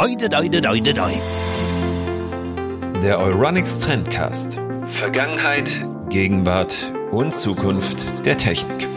Oide, oide, oide, oide. Der Euronics Trendcast. Vergangenheit, Gegenwart und Zukunft der Technik.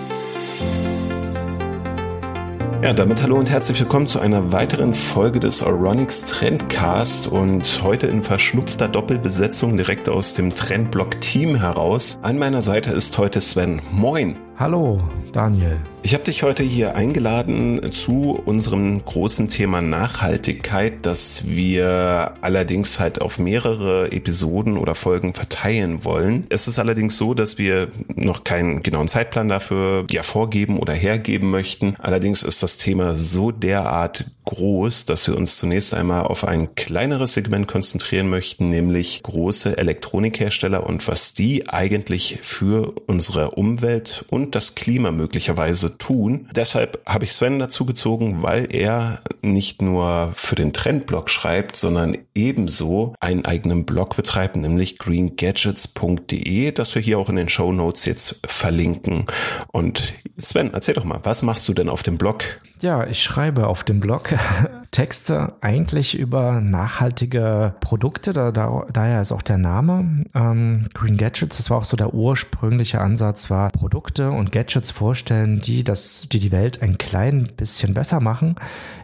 Ja, damit hallo und herzlich willkommen zu einer weiteren Folge des Euronics Trendcast und heute in verschnupfter Doppelbesetzung direkt aus dem Trendblock Team heraus. An meiner Seite ist heute Sven. Moin. Hallo, Daniel. Ich habe dich heute hier eingeladen zu unserem großen Thema Nachhaltigkeit, das wir allerdings halt auf mehrere Episoden oder Folgen verteilen wollen. Es ist allerdings so, dass wir noch keinen genauen Zeitplan dafür ja vorgeben oder hergeben möchten. Allerdings ist das Thema so derart groß, dass wir uns zunächst einmal auf ein kleineres Segment konzentrieren möchten, nämlich große Elektronikhersteller und was die eigentlich für unsere Umwelt und das Klima möglicherweise tun. Deshalb habe ich Sven dazu gezogen, weil er nicht nur für den Trendblog schreibt, sondern ebenso einen eigenen Blog betreibt, nämlich greengadgets.de, das wir hier auch in den Show Notes jetzt verlinken. Und Sven, erzähl doch mal, was machst du denn auf dem Blog? Ja, ich schreibe auf dem Blog Texte eigentlich über nachhaltige Produkte, da, da, daher ist auch der Name ähm, Green Gadgets. Das war auch so der ursprüngliche Ansatz, war Produkte und Gadgets vorstellen, die das, die die Welt ein klein bisschen besser machen.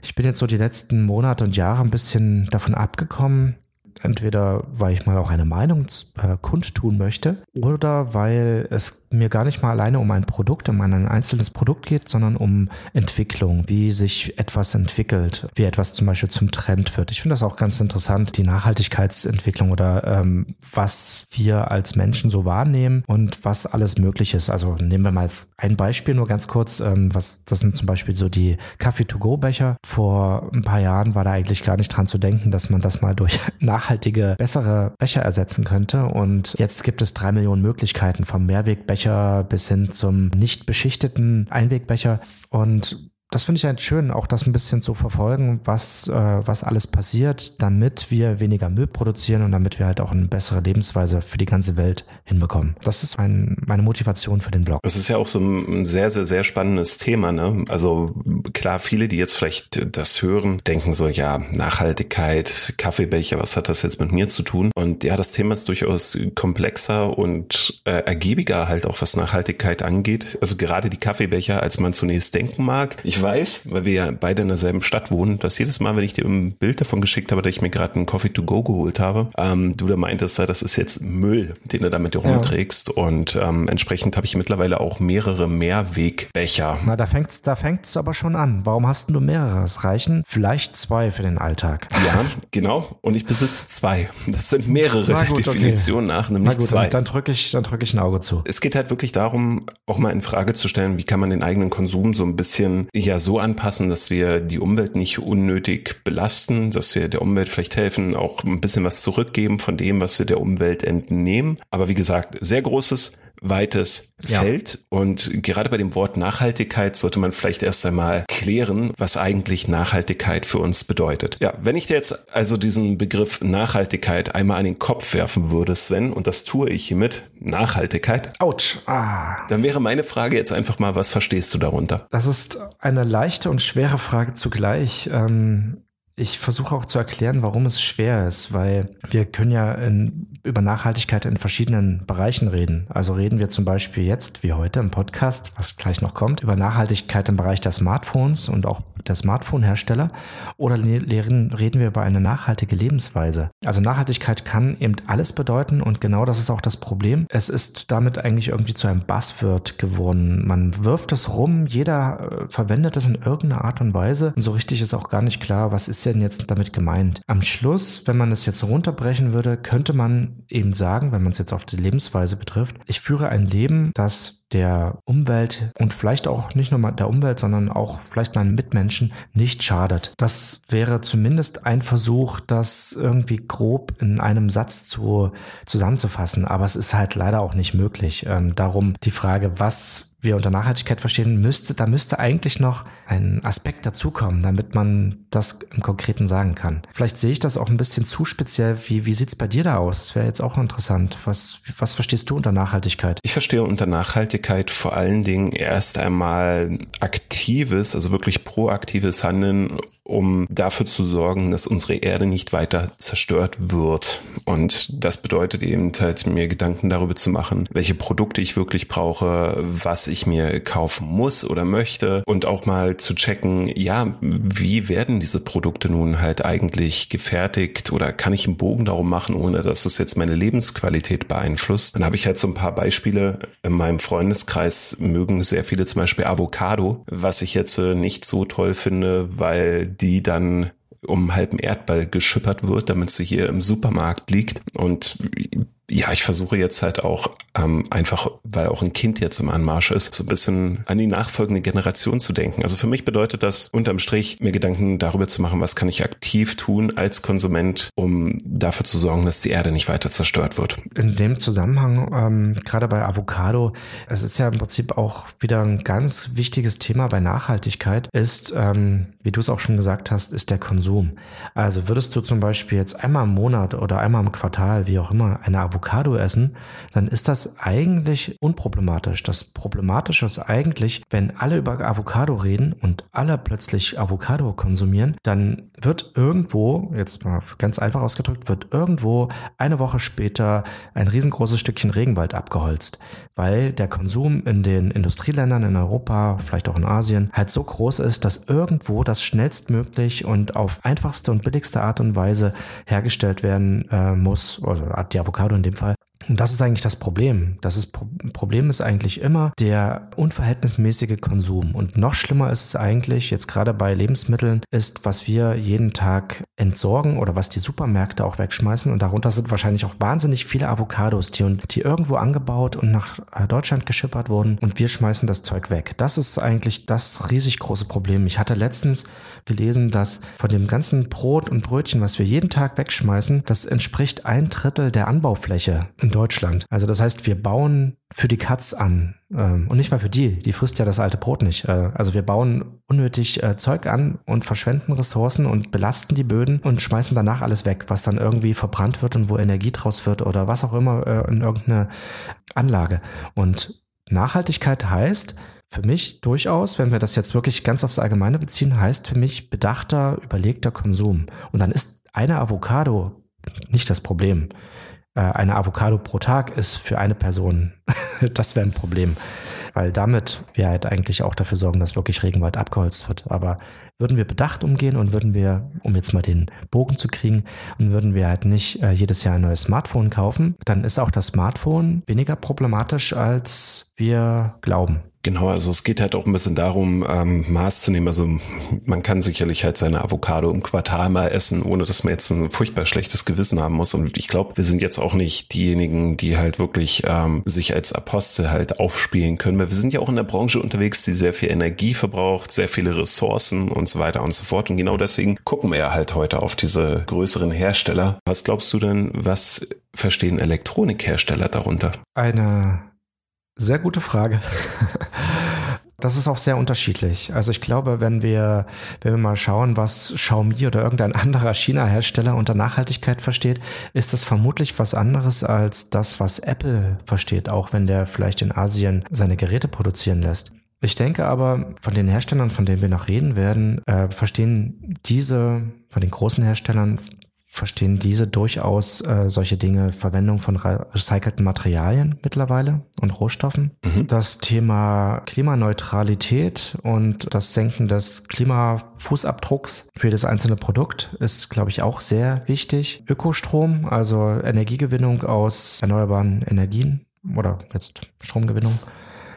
Ich bin jetzt so die letzten Monate und Jahre ein bisschen davon abgekommen, Entweder weil ich mal auch eine Meinung äh, kundtun möchte oder weil es mir gar nicht mal alleine um ein Produkt, um ein einzelnes Produkt geht, sondern um Entwicklung, wie sich etwas entwickelt, wie etwas zum Beispiel zum Trend wird. Ich finde das auch ganz interessant, die Nachhaltigkeitsentwicklung oder ähm, was wir als Menschen so wahrnehmen und was alles möglich ist. Also nehmen wir mal als ein Beispiel nur ganz kurz, ähm, was das sind zum Beispiel so die Kaffee-to-go-Becher. Vor ein paar Jahren war da eigentlich gar nicht dran zu denken, dass man das mal durch Nachhaltigkeit nachhaltige, bessere Becher ersetzen könnte. Und jetzt gibt es drei Millionen Möglichkeiten vom Mehrwegbecher bis hin zum nicht beschichteten Einwegbecher. Und das finde ich halt schön, auch das ein bisschen zu verfolgen, was, äh, was alles passiert, damit wir weniger Müll produzieren und damit wir halt auch eine bessere Lebensweise für die ganze Welt hinbekommen. Das ist mein, meine Motivation für den Blog. Das ist ja auch so ein sehr, sehr, sehr spannendes Thema. Ne? Also klar, viele, die jetzt vielleicht das hören, denken so, ja, Nachhaltigkeit, Kaffeebecher, was hat das jetzt mit mir zu tun? Und ja, das Thema ist durchaus komplexer und äh, ergiebiger halt auch, was Nachhaltigkeit angeht. Also gerade die Kaffeebecher, als man zunächst denken mag. Ich weiß, weil wir ja beide in derselben Stadt wohnen, dass jedes Mal, wenn ich dir ein Bild davon geschickt habe, dass ich mir gerade einen Coffee to go geholt habe, ähm, du da meintest, das ist jetzt Müll, den du da mit dir rumträgst. Ja. Und ähm, entsprechend habe ich mittlerweile auch mehrere Mehrwegbecher. Na, da fängt's, da fängt's aber schon an. Warum hast du mehrere? Es reichen vielleicht zwei für den Alltag. Ja, genau. Und ich besitze zwei. Das sind mehrere gut, der Definition okay. nach, nämlich gut, zwei. Dann, dann drücke ich, dann drücke ich ein Auge zu. Es geht halt wirklich darum, auch mal in Frage zu stellen, wie kann man den eigenen Konsum so ein bisschen ja so anpassen, dass wir die Umwelt nicht unnötig belasten, dass wir der Umwelt vielleicht helfen, auch ein bisschen was zurückgeben von dem, was wir der Umwelt entnehmen. Aber wie gesagt, sehr großes weites ja. Feld. Und gerade bei dem Wort Nachhaltigkeit sollte man vielleicht erst einmal klären, was eigentlich Nachhaltigkeit für uns bedeutet. Ja, wenn ich dir jetzt also diesen Begriff Nachhaltigkeit einmal an den Kopf werfen würde, Sven, und das tue ich hiermit, Nachhaltigkeit. Autsch. Ah. Dann wäre meine Frage jetzt einfach mal, was verstehst du darunter? Das ist eine leichte und schwere Frage zugleich. Ähm ich versuche auch zu erklären, warum es schwer ist, weil wir können ja in, über Nachhaltigkeit in verschiedenen Bereichen reden. Also reden wir zum Beispiel jetzt, wie heute im Podcast, was gleich noch kommt, über Nachhaltigkeit im Bereich der Smartphones und auch der Smartphone-Hersteller oder reden, wir über eine nachhaltige Lebensweise. Also Nachhaltigkeit kann eben alles bedeuten und genau das ist auch das Problem. Es ist damit eigentlich irgendwie zu einem Buzzword geworden. Man wirft es rum, jeder äh, verwendet es in irgendeiner Art und Weise und so richtig ist auch gar nicht klar, was ist denn jetzt damit gemeint? Am Schluss, wenn man es jetzt runterbrechen würde, könnte man eben sagen, wenn man es jetzt auf die Lebensweise betrifft, ich führe ein Leben, das der Umwelt und vielleicht auch nicht nur der Umwelt, sondern auch vielleicht meinen Mitmenschen nicht schadet. Das wäre zumindest ein Versuch, das irgendwie grob in einem Satz zu, zusammenzufassen. Aber es ist halt leider auch nicht möglich. Ähm, darum die Frage, was wir unter Nachhaltigkeit verstehen, müsste, da müsste eigentlich noch ein Aspekt dazukommen, damit man das im Konkreten sagen kann. Vielleicht sehe ich das auch ein bisschen zu speziell. Wie, wie sieht's bei dir da aus? Das wäre jetzt auch interessant. Was, was verstehst du unter Nachhaltigkeit? Ich verstehe unter Nachhaltigkeit vor allen Dingen erst einmal aktives, also wirklich proaktives Handeln um dafür zu sorgen, dass unsere Erde nicht weiter zerstört wird. Und das bedeutet eben halt, mir Gedanken darüber zu machen, welche Produkte ich wirklich brauche, was ich mir kaufen muss oder möchte und auch mal zu checken, ja, wie werden diese Produkte nun halt eigentlich gefertigt oder kann ich einen Bogen darum machen, ohne dass es jetzt meine Lebensqualität beeinflusst. Dann habe ich halt so ein paar Beispiele. In meinem Freundeskreis mögen sehr viele zum Beispiel Avocado, was ich jetzt äh, nicht so toll finde, weil die dann um halben Erdball geschippert wird, damit sie hier im Supermarkt liegt. Und ja, ich versuche jetzt halt auch ähm, einfach, weil auch ein Kind jetzt im Anmarsch ist, so ein bisschen an die nachfolgende Generation zu denken. Also für mich bedeutet das unterm Strich, mir Gedanken darüber zu machen, was kann ich aktiv tun als Konsument, um dafür zu sorgen, dass die Erde nicht weiter zerstört wird. In dem Zusammenhang, ähm, gerade bei Avocado, es ist ja im Prinzip auch wieder ein ganz wichtiges Thema bei Nachhaltigkeit, ist, ähm, wie du es auch schon gesagt hast, ist der Konsum. Also würdest du zum Beispiel jetzt einmal im Monat oder einmal im Quartal, wie auch immer, eine Avocado Avocado essen, dann ist das eigentlich unproblematisch. Das Problematische ist eigentlich, wenn alle über Avocado reden und alle plötzlich Avocado konsumieren, dann wird irgendwo, jetzt mal ganz einfach ausgedrückt, wird irgendwo eine Woche später ein riesengroßes Stückchen Regenwald abgeholzt, weil der Konsum in den Industrieländern in Europa, vielleicht auch in Asien, halt so groß ist, dass irgendwo das schnellstmöglich und auf einfachste und billigste Art und Weise hergestellt werden äh, muss, also die Avocado in dem Fall, und das ist eigentlich das Problem. Das ist, Problem ist eigentlich immer der unverhältnismäßige Konsum. Und noch schlimmer ist es eigentlich, jetzt gerade bei Lebensmitteln, ist, was wir jeden Tag entsorgen oder was die Supermärkte auch wegschmeißen. Und darunter sind wahrscheinlich auch wahnsinnig viele Avocados, die, die irgendwo angebaut und nach äh, Deutschland geschippert wurden. Und wir schmeißen das Zeug weg. Das ist eigentlich das riesig große Problem. Ich hatte letztens gelesen, dass von dem ganzen Brot und Brötchen, was wir jeden Tag wegschmeißen, das entspricht ein Drittel der Anbaufläche in Deutschland. Also das heißt, wir bauen für die Katz an ähm, und nicht mal für die. Die frisst ja das alte Brot nicht. Äh, also wir bauen unnötig äh, Zeug an und verschwenden Ressourcen und belasten die Böden und schmeißen danach alles weg, was dann irgendwie verbrannt wird und wo Energie draus wird oder was auch immer äh, in irgendeine Anlage. Und Nachhaltigkeit heißt, für mich durchaus, wenn wir das jetzt wirklich ganz aufs Allgemeine beziehen, heißt für mich bedachter, überlegter Konsum. Und dann ist eine Avocado nicht das Problem. Äh, eine Avocado pro Tag ist für eine Person, das wäre ein Problem, weil damit wir halt eigentlich auch dafür sorgen, dass wirklich Regenwald abgeholzt wird. Aber würden wir bedacht umgehen und würden wir, um jetzt mal den Bogen zu kriegen, und würden wir halt nicht äh, jedes Jahr ein neues Smartphone kaufen, dann ist auch das Smartphone weniger problematisch, als wir glauben. Genau, also es geht halt auch ein bisschen darum, ähm, Maß zu nehmen. Also man kann sicherlich halt seine Avocado im Quartal mal essen, ohne dass man jetzt ein furchtbar schlechtes Gewissen haben muss. Und ich glaube, wir sind jetzt auch nicht diejenigen, die halt wirklich ähm, sich als Apostel halt aufspielen können. Weil wir sind ja auch in der Branche unterwegs, die sehr viel Energie verbraucht, sehr viele Ressourcen und so weiter und so fort. Und genau deswegen gucken wir ja halt heute auf diese größeren Hersteller. Was glaubst du denn, was verstehen Elektronikhersteller darunter? Eine sehr gute Frage. Das ist auch sehr unterschiedlich. Also ich glaube, wenn wir, wenn wir mal schauen, was Xiaomi oder irgendein anderer China-Hersteller unter Nachhaltigkeit versteht, ist das vermutlich was anderes als das, was Apple versteht, auch wenn der vielleicht in Asien seine Geräte produzieren lässt. Ich denke aber, von den Herstellern, von denen wir noch reden werden, äh, verstehen diese, von den großen Herstellern, verstehen diese durchaus äh, solche Dinge, Verwendung von recycelten Materialien mittlerweile und Rohstoffen. Mhm. Das Thema Klimaneutralität und das Senken des Klimafußabdrucks für das einzelne Produkt ist, glaube ich, auch sehr wichtig. Ökostrom, also Energiegewinnung aus erneuerbaren Energien oder jetzt Stromgewinnung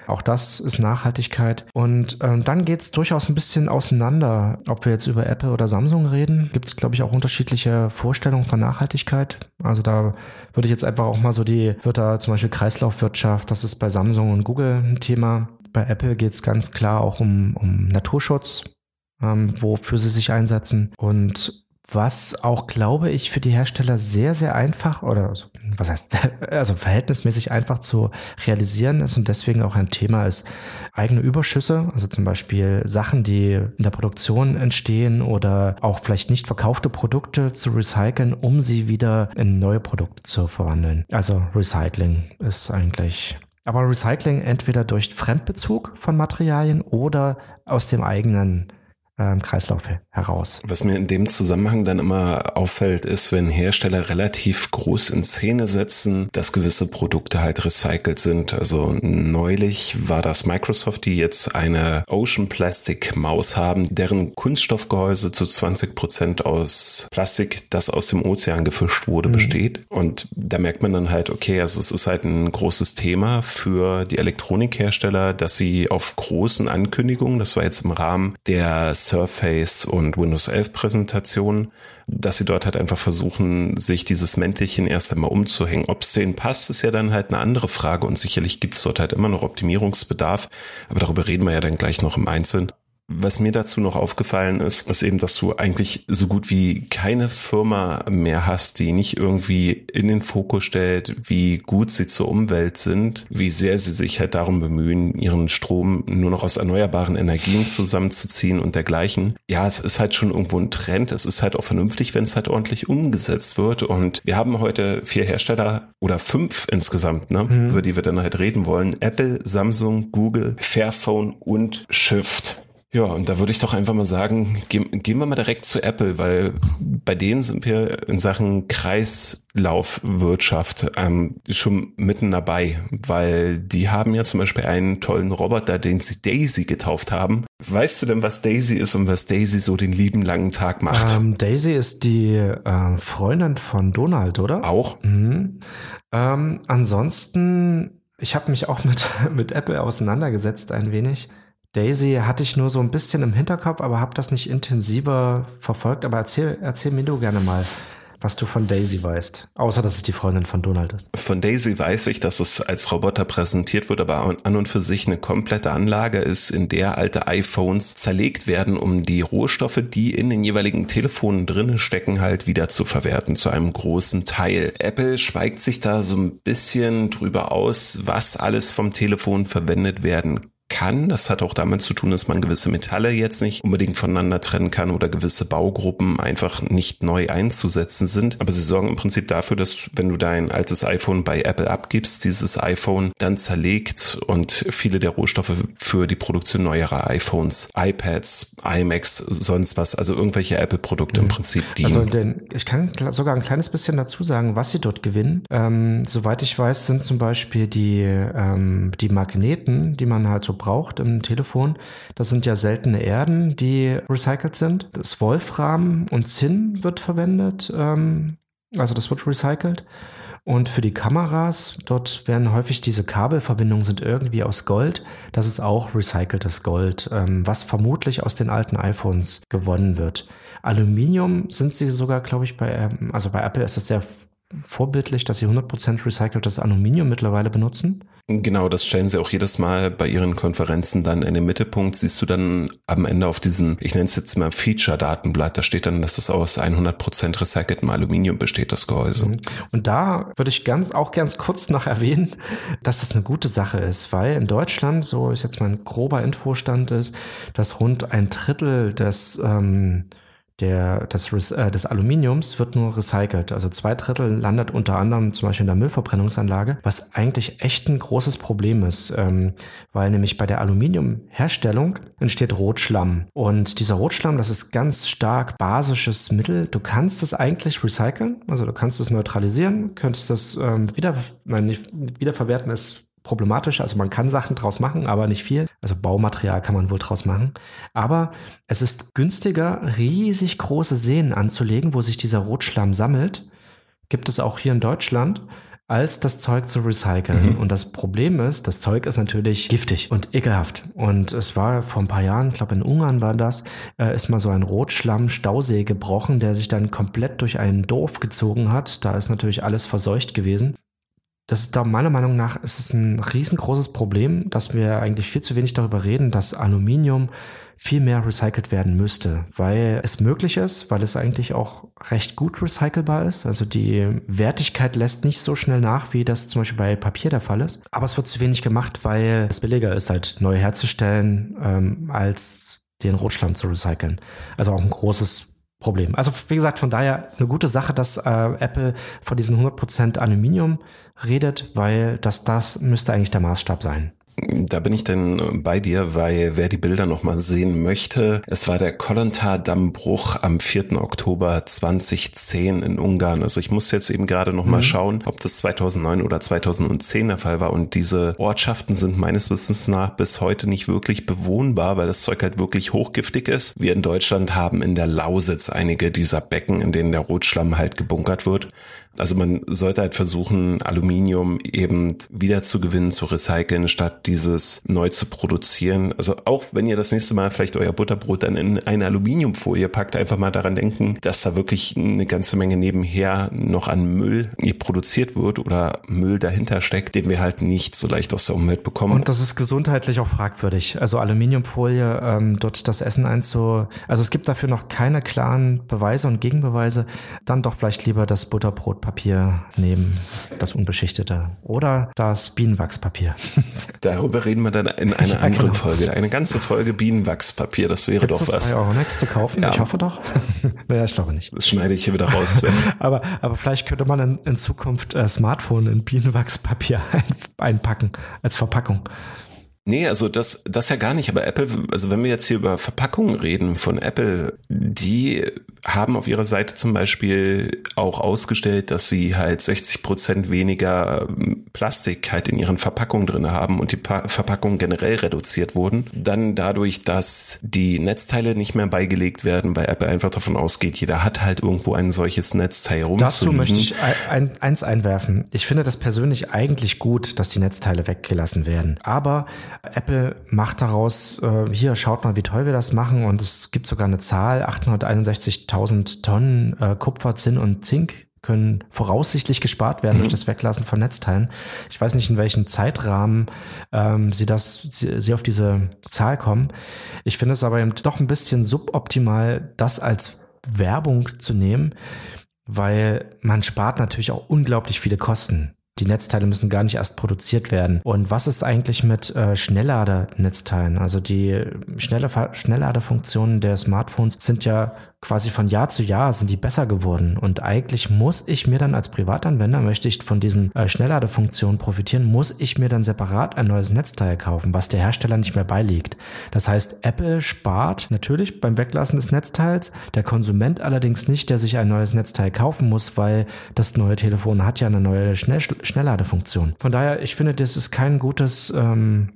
auch das ist Nachhaltigkeit. Und ähm, dann geht es durchaus ein bisschen auseinander, ob wir jetzt über Apple oder Samsung reden. Gibt es, glaube ich, auch unterschiedliche Vorstellungen von Nachhaltigkeit. Also da würde ich jetzt einfach auch mal so die, da zum Beispiel Kreislaufwirtschaft, das ist bei Samsung und Google ein Thema. Bei Apple geht es ganz klar auch um, um Naturschutz, ähm, wofür sie sich einsetzen. Und was auch, glaube ich, für die Hersteller sehr, sehr einfach oder was heißt, also verhältnismäßig einfach zu realisieren ist und deswegen auch ein Thema ist, eigene Überschüsse, also zum Beispiel Sachen, die in der Produktion entstehen oder auch vielleicht nicht verkaufte Produkte zu recyceln, um sie wieder in neue Produkte zu verwandeln. Also Recycling ist eigentlich aber Recycling entweder durch Fremdbezug von Materialien oder aus dem eigenen ähm, Kreislauf heraus. Was mir in dem Zusammenhang dann immer auffällt, ist, wenn Hersteller relativ groß in Szene setzen, dass gewisse Produkte halt recycelt sind. Also neulich war das Microsoft, die jetzt eine Ocean Plastic Maus haben, deren Kunststoffgehäuse zu 20 Prozent aus Plastik, das aus dem Ozean gefischt wurde, mhm. besteht. Und da merkt man dann halt, okay, also es ist halt ein großes Thema für die Elektronikhersteller, dass sie auf großen Ankündigungen, das war jetzt im Rahmen der Surface und und Windows 11 Präsentation, dass sie dort halt einfach versuchen, sich dieses Mäntelchen erst einmal umzuhängen. Ob es denen passt, ist ja dann halt eine andere Frage und sicherlich gibt es dort halt immer noch Optimierungsbedarf, aber darüber reden wir ja dann gleich noch im Einzelnen. Was mir dazu noch aufgefallen ist, ist eben, dass du eigentlich so gut wie keine Firma mehr hast, die nicht irgendwie in den Fokus stellt, wie gut sie zur Umwelt sind, wie sehr sie sich halt darum bemühen, ihren Strom nur noch aus erneuerbaren Energien zusammenzuziehen und dergleichen. Ja, es ist halt schon irgendwo ein Trend. Es ist halt auch vernünftig, wenn es halt ordentlich umgesetzt wird. Und wir haben heute vier Hersteller oder fünf insgesamt, ne, mhm. über die wir dann halt reden wollen. Apple, Samsung, Google, Fairphone und Shift. Ja, und da würde ich doch einfach mal sagen, gehen, gehen wir mal direkt zu Apple, weil bei denen sind wir in Sachen Kreislaufwirtschaft ähm, schon mitten dabei, weil die haben ja zum Beispiel einen tollen Roboter, den sie Daisy getauft haben. Weißt du denn, was Daisy ist und was Daisy so den lieben langen Tag macht? Ähm, Daisy ist die äh, Freundin von Donald, oder? Auch. Mhm. Ähm, ansonsten, ich habe mich auch mit, mit Apple auseinandergesetzt ein wenig. Daisy hatte ich nur so ein bisschen im Hinterkopf, aber habe das nicht intensiver verfolgt. Aber erzähl, erzähl mir du gerne mal, was du von Daisy weißt. Außer, dass es die Freundin von Donald ist. Von Daisy weiß ich, dass es als Roboter präsentiert wird, aber an und für sich eine komplette Anlage ist, in der alte iPhones zerlegt werden, um die Rohstoffe, die in den jeweiligen Telefonen drinnen stecken, halt wieder zu verwerten, zu einem großen Teil. Apple schweigt sich da so ein bisschen drüber aus, was alles vom Telefon verwendet werden kann. Das hat auch damit zu tun, dass man gewisse Metalle jetzt nicht unbedingt voneinander trennen kann oder gewisse Baugruppen einfach nicht neu einzusetzen sind. Aber sie sorgen im Prinzip dafür, dass wenn du dein altes iPhone bei Apple abgibst, dieses iPhone dann zerlegt und viele der Rohstoffe für die Produktion neuerer iPhones, iPads, iMacs, sonst was, also irgendwelche Apple-Produkte im mhm. Prinzip dienen. Also denn ich kann sogar ein kleines bisschen dazu sagen, was sie dort gewinnen. Ähm, soweit ich weiß, sind zum Beispiel die, ähm, die Magneten, die man halt so braucht im Telefon. Das sind ja seltene Erden, die recycelt sind. Das Wolfram und Zinn wird verwendet. Ähm, also das wird recycelt. Und für die Kameras, dort werden häufig diese Kabelverbindungen sind irgendwie aus Gold. Das ist auch recyceltes Gold, ähm, was vermutlich aus den alten iPhones gewonnen wird. Aluminium sind sie sogar, glaube ich, bei, ähm, also bei Apple ist es sehr vorbildlich, dass sie 100% recyceltes Aluminium mittlerweile benutzen. Genau, das stellen sie auch jedes Mal bei ihren Konferenzen dann in den Mittelpunkt. Siehst du dann am Ende auf diesem, ich nenne es jetzt mal Feature-Datenblatt, da steht dann, dass es aus 100% recyceltem Aluminium besteht, das Gehäuse. Mhm. Und da würde ich ganz, auch ganz kurz noch erwähnen, dass das eine gute Sache ist, weil in Deutschland, so ist jetzt mein grober Infostand ist, dass rund ein Drittel des ähm, der, des, äh, des Aluminiums wird nur recycelt. Also zwei Drittel landet unter anderem zum Beispiel in der Müllverbrennungsanlage, was eigentlich echt ein großes Problem ist, ähm, weil nämlich bei der Aluminiumherstellung entsteht Rotschlamm. Und dieser Rotschlamm, das ist ganz stark basisches Mittel. Du kannst es eigentlich recyceln, also du kannst es neutralisieren, könntest das ähm, wieder, nein, nicht, wiederverwerten ist problematisch. Also man kann Sachen draus machen, aber nicht viel. Also Baumaterial kann man wohl draus machen. Aber es ist günstiger, riesig große Seen anzulegen, wo sich dieser Rotschlamm sammelt. Gibt es auch hier in Deutschland als das Zeug zu recyceln. Mhm. Und das Problem ist, das Zeug ist natürlich giftig und ekelhaft. Und es war vor ein paar Jahren, ich glaube in Ungarn war das, äh, ist mal so ein Rotschlamm-Stausee gebrochen, der sich dann komplett durch ein Dorf gezogen hat. Da ist natürlich alles verseucht gewesen das ist da meiner Meinung nach ist es ein riesengroßes Problem, dass wir eigentlich viel zu wenig darüber reden, dass Aluminium viel mehr recycelt werden müsste, weil es möglich ist, weil es eigentlich auch recht gut recycelbar ist. Also die Wertigkeit lässt nicht so schnell nach, wie das zum Beispiel bei Papier der Fall ist. Aber es wird zu wenig gemacht, weil es billiger ist, halt neu herzustellen, ähm, als den Rotschlamm zu recyceln. Also auch ein großes Problem. Also wie gesagt, von daher eine gute Sache, dass äh, Apple von diesen 100% Aluminium redet, weil das, das müsste eigentlich der Maßstab sein. Da bin ich dann bei dir, weil wer die Bilder nochmal sehen möchte, es war der Kolontar-Dammbruch am 4. Oktober 2010 in Ungarn. Also ich muss jetzt eben gerade nochmal mhm. schauen, ob das 2009 oder 2010 der Fall war. Und diese Ortschaften sind meines Wissens nach bis heute nicht wirklich bewohnbar, weil das Zeug halt wirklich hochgiftig ist. Wir in Deutschland haben in der Lausitz einige dieser Becken, in denen der Rotschlamm halt gebunkert wird. Also man sollte halt versuchen, Aluminium eben wieder zu gewinnen, zu recyceln, statt dieses neu zu produzieren. Also auch wenn ihr das nächste Mal vielleicht euer Butterbrot dann in eine Aluminiumfolie packt, einfach mal daran denken, dass da wirklich eine ganze Menge nebenher noch an Müll produziert wird oder Müll dahinter steckt, den wir halt nicht so leicht aus der Umwelt bekommen. Und das ist gesundheitlich auch fragwürdig. Also Aluminiumfolie, ähm, dort das Essen einzu... Also es gibt dafür noch keine klaren Beweise und Gegenbeweise. Dann doch vielleicht lieber das Butterbrot Papier nehmen, das unbeschichtete. Oder das Bienenwachspapier. Darüber reden wir dann in einer ja, anderen genau. Folge. Eine ganze Folge Bienenwachspapier, das wäre Gibt's doch das was. bei Euronext zu kaufen? Ja. Ich hoffe doch. naja, ich glaube nicht. Das schneide ich hier wieder raus. aber, aber vielleicht könnte man in, in Zukunft äh, Smartphone in Bienenwachspapier ein, einpacken als Verpackung. Nee, also das, das ja gar nicht. Aber Apple, also wenn wir jetzt hier über Verpackungen reden von Apple, die haben auf ihrer Seite zum Beispiel auch ausgestellt, dass sie halt 60 Prozent weniger ähm, Plastik halt in ihren Verpackungen drin haben und die pa Verpackungen generell reduziert wurden. Dann dadurch, dass die Netzteile nicht mehr beigelegt werden, weil Apple einfach davon ausgeht, jeder hat halt irgendwo ein solches Netzteil rum. Dazu möchte ich ein, eins einwerfen. Ich finde das persönlich eigentlich gut, dass die Netzteile weggelassen werden. Aber Apple macht daraus, äh, hier schaut mal, wie toll wir das machen und es gibt sogar eine Zahl, 861 1000 Tonnen äh, Kupfer, Zinn und Zink können voraussichtlich gespart werden mhm. durch das Weglassen von Netzteilen. Ich weiß nicht, in welchem Zeitrahmen ähm, sie das, sie, sie auf diese Zahl kommen. Ich finde es aber eben doch ein bisschen suboptimal, das als Werbung zu nehmen, weil man spart natürlich auch unglaublich viele Kosten. Die Netzteile müssen gar nicht erst produziert werden. Und was ist eigentlich mit äh, Schnelllader-Netzteilen? Also die Schnellladerfunktionen der Smartphones sind ja quasi von Jahr zu Jahr sind die besser geworden. Und eigentlich muss ich mir dann als Privatanwender, möchte ich von diesen äh, Schnellladefunktionen profitieren, muss ich mir dann separat ein neues Netzteil kaufen, was der Hersteller nicht mehr beiliegt. Das heißt, Apple spart natürlich beim Weglassen des Netzteils, der Konsument allerdings nicht, der sich ein neues Netzteil kaufen muss, weil das neue Telefon hat ja eine neue Schnell Schnellladefunktion. Von daher, ich finde, das ist kein gutes ähm,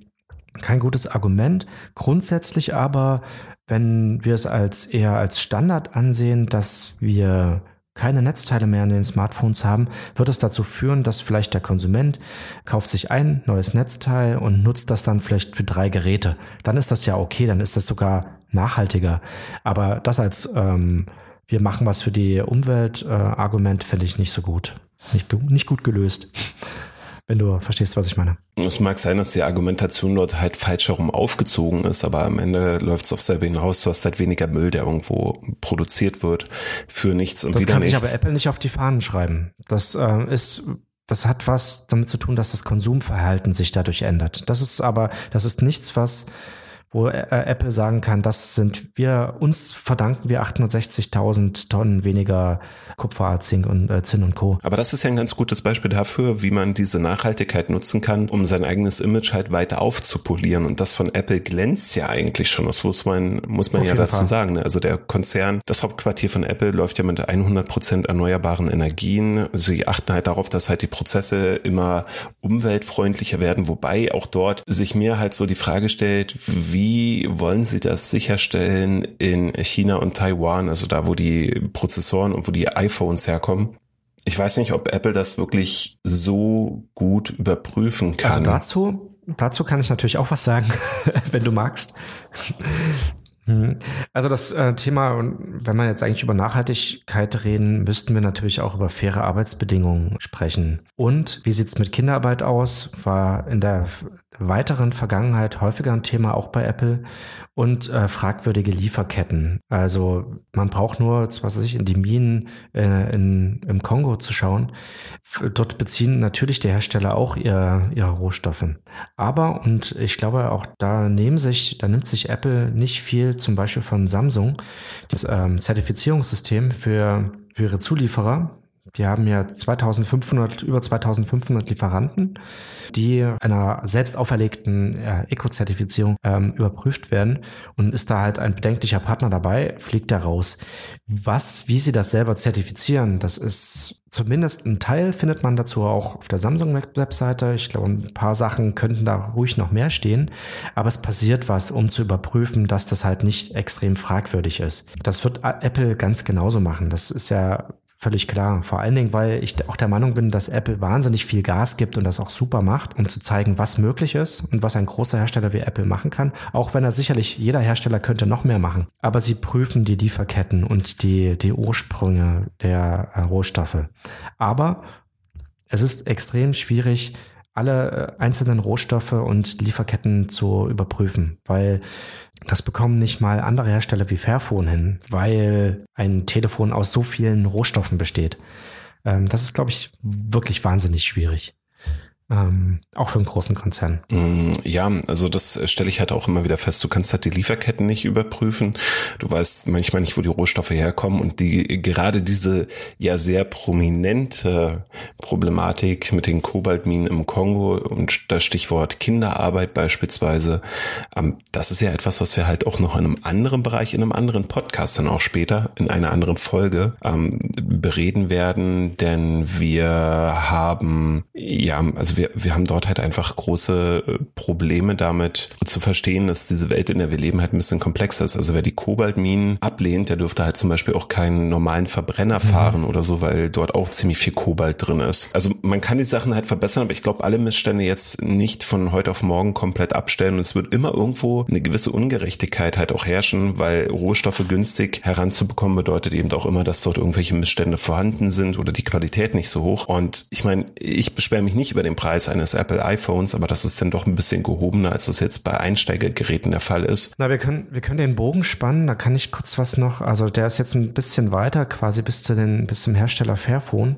kein gutes Argument. Grundsätzlich aber wenn wir es als eher als Standard ansehen, dass wir keine Netzteile mehr in den Smartphones haben, wird es dazu führen, dass vielleicht der Konsument kauft sich ein neues Netzteil und nutzt das dann vielleicht für drei Geräte. Dann ist das ja okay, dann ist das sogar nachhaltiger. Aber das als ähm, wir machen was für die Umwelt äh, Argument finde ich nicht so gut. Nicht, nicht gut gelöst wenn du verstehst, was ich meine. Es mag sein, dass die Argumentation dort halt falsch herum aufgezogen ist, aber am Ende läuft es auf selber hinaus. Du hast halt weniger Müll, der irgendwo produziert wird für nichts und das wieder nichts. Das kann sich aber Apple nicht auf die Fahnen schreiben. Das äh, ist das hat was damit zu tun, dass das Konsumverhalten sich dadurch ändert. Das ist aber, das ist nichts, was wo äh, Apple sagen kann, das sind wir, uns verdanken wir 860.000 Tonnen weniger Kupfer, Zink und äh, Zinn und Co. Aber das ist ja ein ganz gutes Beispiel dafür, wie man diese Nachhaltigkeit nutzen kann, um sein eigenes Image halt weiter aufzupolieren. Und das von Apple glänzt ja eigentlich schon. Das muss man, muss man ja dazu Fall. sagen. Ne? Also der Konzern, das Hauptquartier von Apple läuft ja mit 100 Prozent erneuerbaren Energien. Sie achten halt darauf, dass halt die Prozesse immer umweltfreundlicher werden, wobei auch dort sich mir halt so die Frage stellt, wie wollen Sie das sicherstellen in China und Taiwan, also da, wo die Prozessoren und wo die iPhones herkommen. Ich weiß nicht, ob Apple das wirklich so gut überprüfen also kann. Also dazu, dazu kann ich natürlich auch was sagen, wenn du magst. Hm. Also das äh, Thema, wenn wir jetzt eigentlich über Nachhaltigkeit reden, müssten wir natürlich auch über faire Arbeitsbedingungen sprechen. Und wie sieht's mit Kinderarbeit aus? War in der weiteren Vergangenheit häufiger ein Thema auch bei Apple und äh, fragwürdige Lieferketten. Also man braucht nur, was weiß ich, in die Minen äh, in, im Kongo zu schauen. Dort beziehen natürlich die Hersteller auch ihr, ihre Rohstoffe. Aber, und ich glaube auch da nehmen sich, da nimmt sich Apple nicht viel zum Beispiel von Samsung, das ähm, Zertifizierungssystem für, für ihre Zulieferer Die haben ja 2500, über 2500 Lieferanten, die einer selbst auferlegten äh, Eco-Zertifizierung ähm, überprüft werden. Und ist da halt ein bedenklicher Partner dabei, fliegt er raus. Was, wie sie das selber zertifizieren, das ist zumindest ein Teil findet man dazu auch auf der Samsung-Webseite. Ich glaube, ein paar Sachen könnten da ruhig noch mehr stehen. Aber es passiert was, um zu überprüfen, dass das halt nicht extrem fragwürdig ist. Das wird Apple ganz genauso machen. Das ist ja Völlig klar. Vor allen Dingen, weil ich auch der Meinung bin, dass Apple wahnsinnig viel Gas gibt und das auch super macht, um zu zeigen, was möglich ist und was ein großer Hersteller wie Apple machen kann. Auch wenn er sicherlich, jeder Hersteller könnte noch mehr machen. Aber sie prüfen die Lieferketten und die, die Ursprünge der äh, Rohstoffe. Aber es ist extrem schwierig, alle äh, einzelnen Rohstoffe und Lieferketten zu überprüfen, weil das bekommen nicht mal andere Hersteller wie Fairphone hin, weil ein Telefon aus so vielen Rohstoffen besteht. Ähm, das ist, glaube ich, wirklich wahnsinnig schwierig. Ähm, auch für einen großen Konzern. Mm, ja, also das stelle ich halt auch immer wieder fest. Du kannst halt die Lieferketten nicht überprüfen. Du weißt manchmal nicht, wo die Rohstoffe herkommen und die gerade diese ja sehr prominente Problematik mit den Kobaltminen im Kongo und das Stichwort Kinderarbeit beispielsweise, ähm, das ist ja etwas, was wir halt auch noch in einem anderen Bereich, in einem anderen Podcast dann auch später in einer anderen Folge ähm, bereden werden, denn wir haben ja, also wir, wir haben dort halt einfach große äh, Probleme damit zu verstehen, dass diese Welt, in der wir leben, halt ein bisschen komplexer ist. Also wer die Kobaltminen ablehnt, der dürfte halt zum Beispiel auch keinen normalen Verbrenner mhm. fahren oder so, weil dort auch ziemlich viel Kobalt drin ist. Also man kann die Sachen halt verbessern, aber ich glaube, alle Missstände jetzt nicht von heute auf morgen komplett abstellen und es wird immer irgendwo eine gewisse Ungerechtigkeit halt auch herrschen, weil Rohstoffe günstig heranzubekommen bedeutet eben auch immer, dass dort irgendwelche Missstände vorhanden sind oder die Qualität nicht so hoch. Und ich meine, ich beschwere mich nicht über den Preis Preis eines Apple iPhones, aber das ist dann doch ein bisschen gehobener, als das jetzt bei Einsteigergeräten der Fall ist. Na, wir können, wir können den Bogen spannen, da kann ich kurz was noch, also der ist jetzt ein bisschen weiter, quasi bis zu den, bis zum Hersteller Fairphone,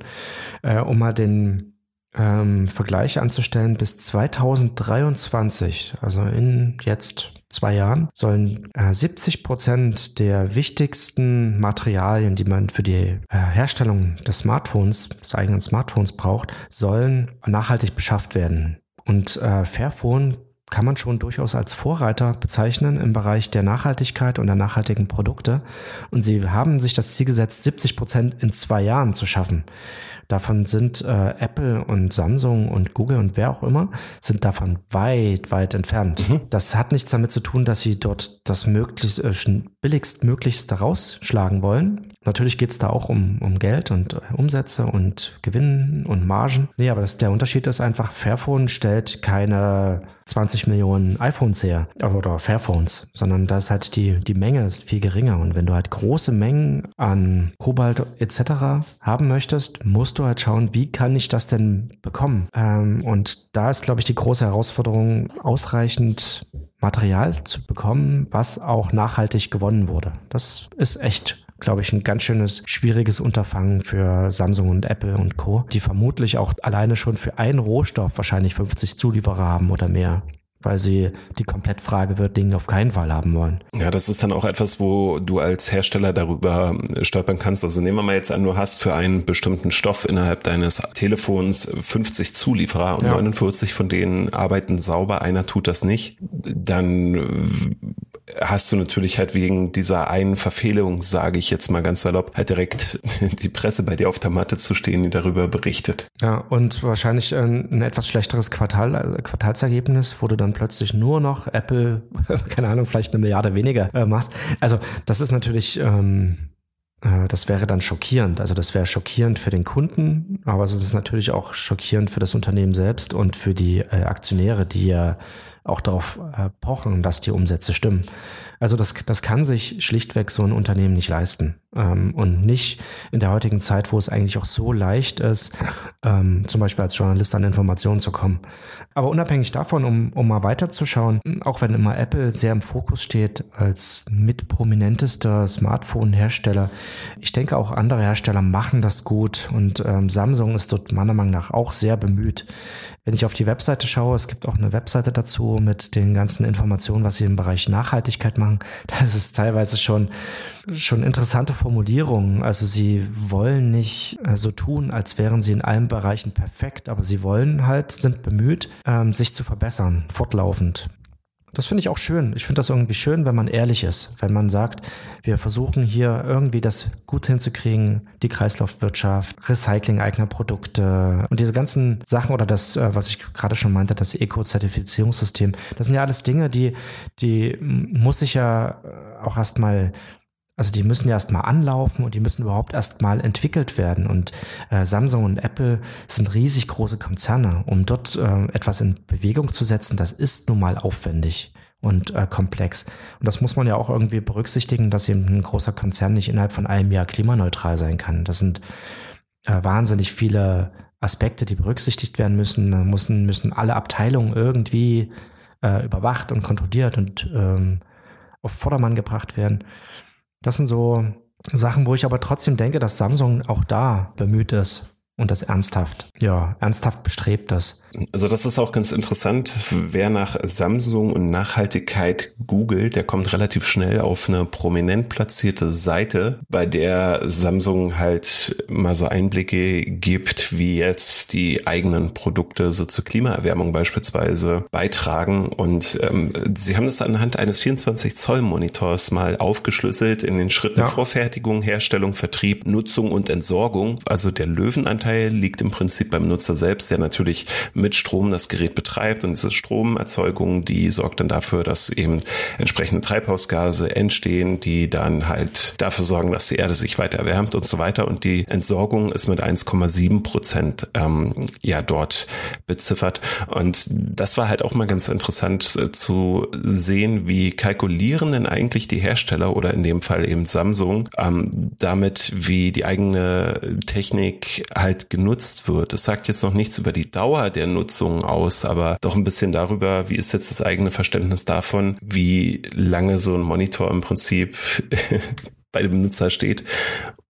äh, um mal den ähm, Vergleich anzustellen, bis 2023, also in jetzt zwei Jahren sollen äh, 70 Prozent der wichtigsten Materialien, die man für die äh, Herstellung des Smartphones, des eigenen Smartphones braucht, sollen nachhaltig beschafft werden. Und äh, Fairphone kann man schon durchaus als Vorreiter bezeichnen im Bereich der Nachhaltigkeit und der nachhaltigen Produkte. Und sie haben sich das Ziel gesetzt, 70 Prozent in zwei Jahren zu schaffen. Davon sind äh, Apple und Samsung und Google und wer auch immer, sind davon weit, weit entfernt. Mhm. Das hat nichts damit zu tun, dass sie dort das möglichst, äh, billigst möglichst rausschlagen wollen. Natürlich geht es da auch um, um Geld und äh, Umsätze und Gewinnen und Margen. Nee, aber das, der Unterschied ist einfach, Fairphone stellt keine 20 Millionen iPhones her oder Fairphones, sondern da ist halt die, die Menge ist viel geringer. Und wenn du halt große Mengen an Kobalt etc. haben möchtest, musst du halt schauen, wie kann ich das denn bekommen? Ähm, und da ist, glaube ich, die große Herausforderung, ausreichend Material zu bekommen, was auch nachhaltig gewonnen wurde. Das ist echt glaube ich, ein ganz schönes, schwieriges Unterfangen für Samsung und Apple und Co., die vermutlich auch alleine schon für einen Rohstoff wahrscheinlich 50 Zulieferer haben oder mehr weil sie die Komplettfrage wird Dinge auf keinen Fall haben wollen. Ja, das ist dann auch etwas, wo du als Hersteller darüber stolpern kannst. Also nehmen wir mal jetzt an, du hast für einen bestimmten Stoff innerhalb deines Telefons 50 Zulieferer und ja. 49 von denen arbeiten sauber, einer tut das nicht. Dann hast du natürlich halt wegen dieser einen Verfehlung, sage ich jetzt mal ganz salopp, halt direkt die Presse bei dir auf der Matte zu stehen, die darüber berichtet. Ja, und wahrscheinlich ein, ein etwas schlechteres Quartal, äh, Quartalsergebnis, wo du dann plötzlich nur noch Apple, keine Ahnung, vielleicht eine Milliarde weniger äh, machst. Also das ist natürlich... Ähm, äh, das wäre dann schockierend. Also das wäre schockierend für den Kunden, aber es ist natürlich auch schockierend für das Unternehmen selbst und für die äh, Aktionäre, die ja auch darauf äh, pochen, dass die Umsätze stimmen. Also das, das kann sich schlichtweg so ein Unternehmen nicht leisten. Ähm, und nicht in der heutigen Zeit, wo es eigentlich auch so leicht ist, ähm, zum Beispiel als Journalist an Informationen zu kommen. Aber unabhängig davon, um, um mal weiterzuschauen, auch wenn immer Apple sehr im Fokus steht als mitprominentester Smartphone-Hersteller, ich denke auch andere Hersteller machen das gut und ähm, Samsung ist dort meiner Meinung nach auch sehr bemüht. Wenn ich auf die Webseite schaue, es gibt auch eine Webseite dazu mit den ganzen Informationen, was sie im Bereich Nachhaltigkeit machen. Das ist teilweise schon, schon interessante Formulierung. Also sie wollen nicht äh, so tun, als wären sie in allen Bereichen perfekt, aber sie wollen halt, sind bemüht, ähm, sich zu verbessern, fortlaufend. Das finde ich auch schön. Ich finde das irgendwie schön, wenn man ehrlich ist, wenn man sagt, wir versuchen hier irgendwie das gut hinzukriegen, die Kreislaufwirtschaft, Recycling eigener Produkte und diese ganzen Sachen oder das, äh, was ich gerade schon meinte, das Eco-Zertifizierungssystem. Das sind ja alles Dinge, die, die muss ich ja auch erstmal also die müssen ja erstmal anlaufen und die müssen überhaupt erstmal entwickelt werden. Und äh, Samsung und Apple sind riesig große Konzerne. Um dort äh, etwas in Bewegung zu setzen, das ist nun mal aufwendig und äh, komplex. Und das muss man ja auch irgendwie berücksichtigen, dass eben ein großer Konzern nicht innerhalb von einem Jahr klimaneutral sein kann. Das sind äh, wahnsinnig viele Aspekte, die berücksichtigt werden müssen. Da müssen, müssen alle Abteilungen irgendwie äh, überwacht und kontrolliert und ähm, auf Vordermann gebracht werden. Das sind so Sachen, wo ich aber trotzdem denke, dass Samsung auch da bemüht ist und das ernsthaft, ja, ernsthaft bestrebt ist. Also das ist auch ganz interessant. Wer nach Samsung und Nachhaltigkeit googelt, der kommt relativ schnell auf eine prominent platzierte Seite, bei der Samsung halt mal so Einblicke gibt, wie jetzt die eigenen Produkte so zur Klimaerwärmung beispielsweise beitragen. Und ähm, sie haben das anhand eines 24 Zoll Monitors mal aufgeschlüsselt in den Schritten ja. Vorfertigung, Herstellung, Vertrieb, Nutzung und Entsorgung. Also der Löwenanteil liegt im Prinzip beim Nutzer selbst, der natürlich mit Strom das Gerät betreibt. Und diese Stromerzeugung, die sorgt dann dafür, dass eben entsprechende Treibhausgase entstehen, die dann halt dafür sorgen, dass die Erde sich weiter erwärmt und so weiter. Und die Entsorgung ist mit 1,7 Prozent ähm, ja dort beziffert. Und das war halt auch mal ganz interessant äh, zu sehen, wie kalkulieren denn eigentlich die Hersteller oder in dem Fall eben Samsung ähm, damit, wie die eigene Technik halt genutzt wird. Es sagt jetzt noch nichts über die Dauer der Nutzung aus, aber doch ein bisschen darüber, wie ist jetzt das eigene Verständnis davon, wie lange so ein Monitor im Prinzip bei dem Benutzer steht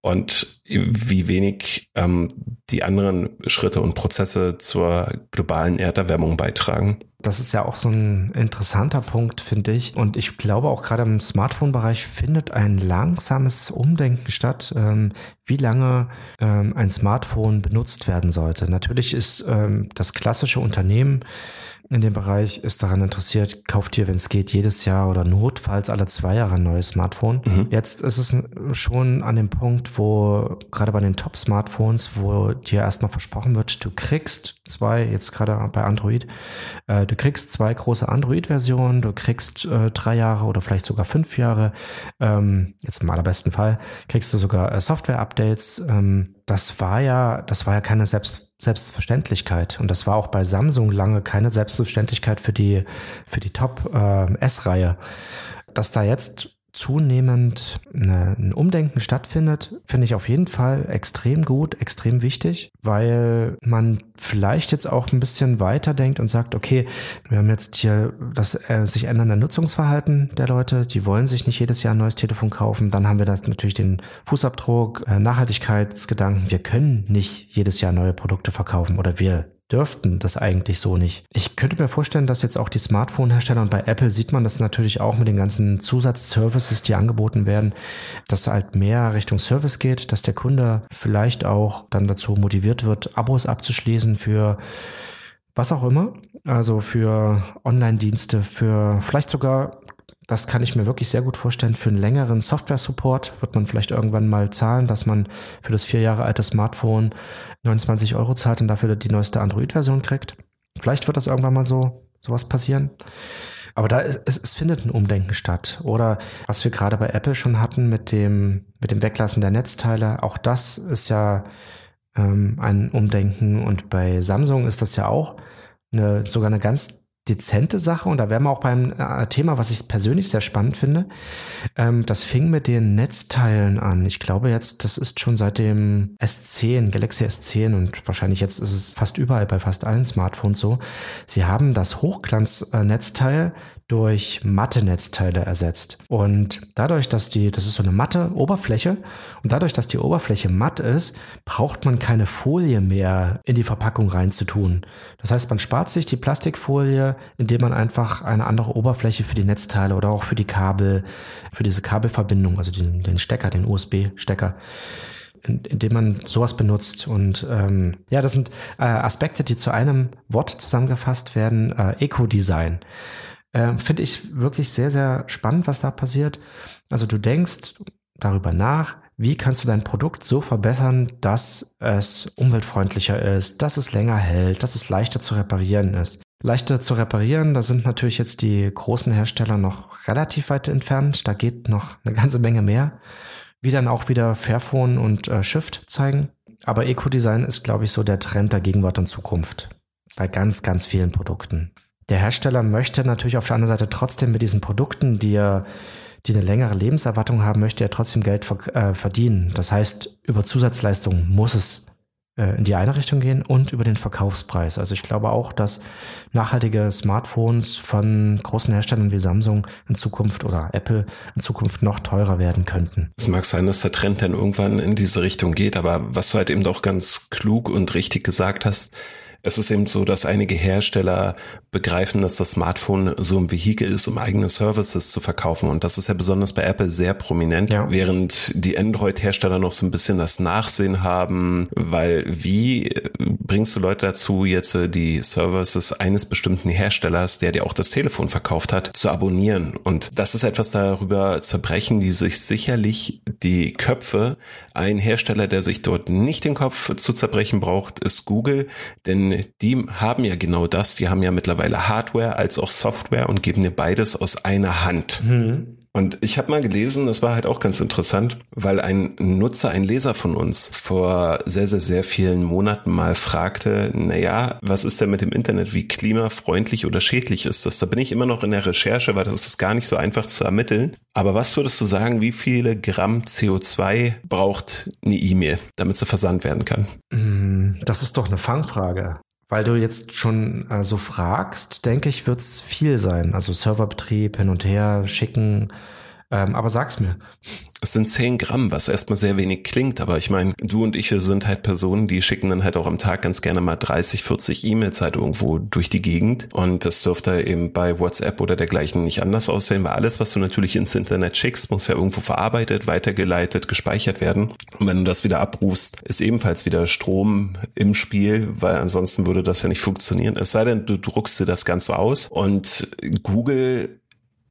und wie wenig ähm, die anderen Schritte und Prozesse zur globalen Erderwärmung beitragen. Das ist ja auch so ein interessanter Punkt, finde ich. Und ich glaube auch gerade im Smartphone-Bereich findet ein langsames Umdenken statt, ähm, wie lange ähm, ein Smartphone benutzt werden sollte. Natürlich ist ähm, das klassische Unternehmen in dem Bereich ist daran interessiert, kauft ihr, wenn es geht, jedes Jahr oder notfalls alle zwei Jahre ein neues Smartphone. Mhm. Jetzt ist es schon an dem Punkt, wo gerade bei den Top-Smartphones, wo dir erstmal versprochen wird, du kriegst zwei, jetzt gerade bei Android, äh, du kriegst zwei große Android-Versionen, du kriegst äh, drei Jahre oder vielleicht sogar fünf Jahre, ähm, jetzt im allerbesten Fall, kriegst du sogar äh, Software-Updates. Ähm, das war ja, das war ja keine Selbst Selbstverständlichkeit. Und das war auch bei Samsung lange keine Selbstverständlichkeit für die, für die Top äh, S-Reihe. Dass da jetzt zunehmend ein Umdenken stattfindet, finde ich auf jeden Fall extrem gut, extrem wichtig, weil man vielleicht jetzt auch ein bisschen weiter denkt und sagt, okay, wir haben jetzt hier das äh, sich ändernde Nutzungsverhalten der Leute, die wollen sich nicht jedes Jahr ein neues Telefon kaufen. Dann haben wir das natürlich den Fußabdruck, äh, Nachhaltigkeitsgedanken. Wir können nicht jedes Jahr neue Produkte verkaufen oder wir dürften das eigentlich so nicht. Ich könnte mir vorstellen, dass jetzt auch die Smartphone-Hersteller und bei Apple sieht man das natürlich auch mit den ganzen Zusatzservices, die angeboten werden, dass halt mehr Richtung Service geht, dass der Kunde vielleicht auch dann dazu motiviert wird, Abos abzuschließen für was auch immer. Also für Online-Dienste, für vielleicht sogar das kann ich mir wirklich sehr gut vorstellen. Für einen längeren Software-Support wird man vielleicht irgendwann mal zahlen, dass man für das vier Jahre alte Smartphone 29 Euro zahlt und dafür die neueste Android-Version kriegt. Vielleicht wird das irgendwann mal so sowas passieren. Aber da ist, es, es findet ein Umdenken statt. Oder was wir gerade bei Apple schon hatten mit dem, mit dem Weglassen der Netzteile, auch das ist ja ähm, ein Umdenken. Und bei Samsung ist das ja auch eine, sogar eine ganz dezente Sache und da wären wir auch beim äh, Thema, was ich persönlich sehr spannend finde. Ähm, das fing mit den Netzteilen an. Ich glaube jetzt, das ist schon seit dem S10, Galaxy S10 und wahrscheinlich jetzt ist es fast überall bei fast allen Smartphones so. Sie haben das Hochglanznetzteil durch matte Netzteile ersetzt. Und dadurch, dass die, das ist so eine matte Oberfläche und dadurch, dass die Oberfläche matt ist, braucht man keine Folie mehr in die Verpackung reinzutun. Das heißt, man spart sich die Plastikfolie, indem man einfach eine andere Oberfläche für die Netzteile oder auch für die Kabel, für diese Kabelverbindung, also den, den Stecker, den USB-Stecker, indem man sowas benutzt. Und ähm, ja, das sind äh, Aspekte, die zu einem Wort zusammengefasst werden, äh, Eco-Design. Äh, Finde ich wirklich sehr, sehr spannend, was da passiert. Also du denkst darüber nach, wie kannst du dein Produkt so verbessern, dass es umweltfreundlicher ist, dass es länger hält, dass es leichter zu reparieren ist. Leichter zu reparieren, da sind natürlich jetzt die großen Hersteller noch relativ weit entfernt. Da geht noch eine ganze Menge mehr wie dann auch wieder Fairphone und äh, Shift zeigen. Aber Eco-Design ist, glaube ich, so der Trend der Gegenwart und Zukunft. Bei ganz, ganz vielen Produkten. Der Hersteller möchte natürlich auf der anderen Seite trotzdem mit diesen Produkten, die er die eine längere Lebenserwartung haben, möchte er trotzdem Geld äh, verdienen. Das heißt, über Zusatzleistungen muss es äh, in die eine Richtung gehen und über den Verkaufspreis. Also ich glaube auch, dass nachhaltige Smartphones von großen Herstellern wie Samsung in Zukunft oder Apple in Zukunft noch teurer werden könnten. Es mag sein, dass der Trend dann irgendwann in diese Richtung geht, aber was du halt eben auch ganz klug und richtig gesagt hast, es ist eben so, dass einige Hersteller begreifen, dass das Smartphone so ein Vehikel ist, um eigene Services zu verkaufen. Und das ist ja besonders bei Apple sehr prominent, ja. während die Android-Hersteller noch so ein bisschen das Nachsehen haben, weil wie bringst du Leute dazu, jetzt äh, die Services eines bestimmten Herstellers, der dir auch das Telefon verkauft hat, zu abonnieren? Und das ist etwas darüber zerbrechen, die sich sicherlich die Köpfe. Ein Hersteller, der sich dort nicht den Kopf zu zerbrechen braucht, ist Google, denn die haben ja genau das. Die haben ja mittlerweile Hardware als auch Software und geben dir beides aus einer Hand. Mhm. Und ich habe mal gelesen, das war halt auch ganz interessant, weil ein Nutzer, ein Leser von uns vor sehr, sehr, sehr vielen Monaten mal fragte, naja, was ist denn mit dem Internet, wie klimafreundlich oder schädlich ist das? Da bin ich immer noch in der Recherche, weil das ist gar nicht so einfach zu ermitteln. Aber was würdest du sagen, wie viele Gramm CO2 braucht eine E-Mail, damit sie versandt werden kann? Mm, das ist doch eine Fangfrage. Weil du jetzt schon äh, so fragst, denke ich, wird es viel sein. Also Serverbetrieb hin und her schicken. Ähm, aber sag's mir. Es sind 10 Gramm, was erstmal sehr wenig klingt, aber ich meine, du und ich sind halt Personen, die schicken dann halt auch am Tag ganz gerne mal 30, 40 E-Mails halt irgendwo durch die Gegend. Und das dürfte eben bei WhatsApp oder dergleichen nicht anders aussehen, weil alles, was du natürlich ins Internet schickst, muss ja irgendwo verarbeitet, weitergeleitet, gespeichert werden. Und wenn du das wieder abrufst, ist ebenfalls wieder Strom im Spiel, weil ansonsten würde das ja nicht funktionieren, es sei denn, du druckst dir das Ganze aus. Und Google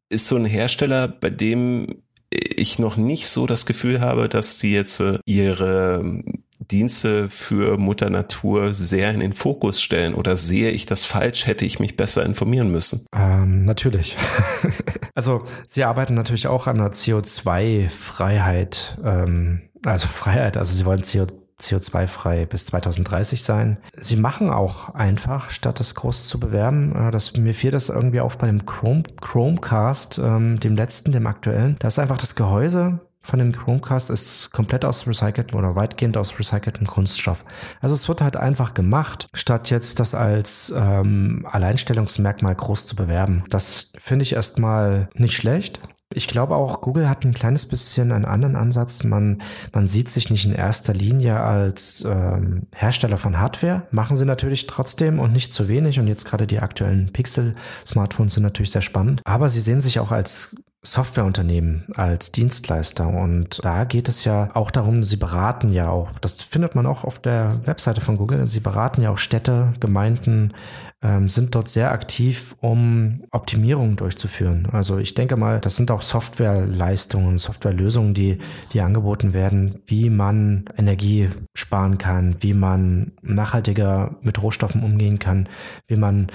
ist so ein Hersteller, bei dem ich noch nicht so das Gefühl habe, dass sie jetzt äh, ihre Dienste für Mutter Natur sehr in den Fokus stellen oder sehe ich das falsch? Hätte ich mich besser informieren müssen? Ähm, natürlich. also sie arbeiten natürlich auch an der CO2-Freiheit. Ähm, also Freiheit, also sie wollen CO2 CO2-frei bis 2030 sein. Sie machen auch einfach, statt das groß zu bewerben, äh, das, mir fiel das irgendwie auf bei dem Chrome, Chromecast, ähm, dem letzten, dem aktuellen. Da ist einfach das Gehäuse von dem Chromecast ist komplett aus recyceltem oder weitgehend aus recyceltem Kunststoff. Also es wird halt einfach gemacht, statt jetzt das als ähm, Alleinstellungsmerkmal groß zu bewerben. Das finde ich erstmal nicht schlecht. Ich glaube auch, Google hat ein kleines bisschen einen anderen Ansatz. Man, man sieht sich nicht in erster Linie als ähm, Hersteller von Hardware. Machen sie natürlich trotzdem und nicht zu wenig. Und jetzt gerade die aktuellen Pixel-Smartphones sind natürlich sehr spannend. Aber sie sehen sich auch als Softwareunternehmen als Dienstleister und da geht es ja auch darum, sie beraten ja auch, das findet man auch auf der Webseite von Google, sie beraten ja auch Städte, Gemeinden, ähm, sind dort sehr aktiv, um Optimierungen durchzuführen. Also ich denke mal, das sind auch Softwareleistungen, Softwarelösungen, die, die angeboten werden, wie man Energie sparen kann, wie man nachhaltiger mit Rohstoffen umgehen kann, wie man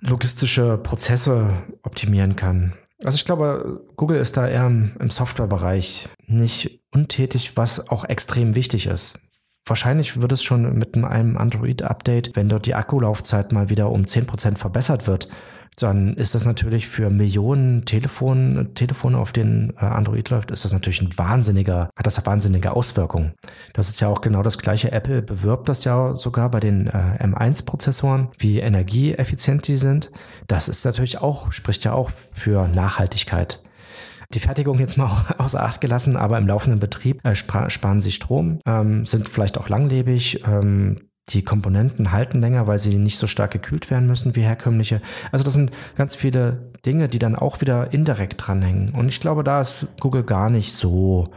logistische Prozesse optimieren kann. Also ich glaube, Google ist da eher im Softwarebereich nicht untätig, was auch extrem wichtig ist. Wahrscheinlich wird es schon mit einem Android-Update, wenn dort die Akkulaufzeit mal wieder um 10% verbessert wird, dann ist das natürlich für Millionen Telefon, Telefone, auf denen äh, Android läuft, ist das natürlich ein wahnsinniger, hat das wahnsinnige Auswirkungen. Das ist ja auch genau das gleiche. Apple bewirbt das ja sogar bei den äh, M1-Prozessoren, wie energieeffizient die sind. Das ist natürlich auch, spricht ja auch für Nachhaltigkeit. Die Fertigung jetzt mal außer Acht gelassen, aber im laufenden Betrieb äh, sparen sie Strom, ähm, sind vielleicht auch langlebig, ähm, die Komponenten halten länger, weil sie nicht so stark gekühlt werden müssen wie herkömmliche. Also das sind ganz viele Dinge, die dann auch wieder indirekt dranhängen. Und ich glaube, da ist Google gar nicht so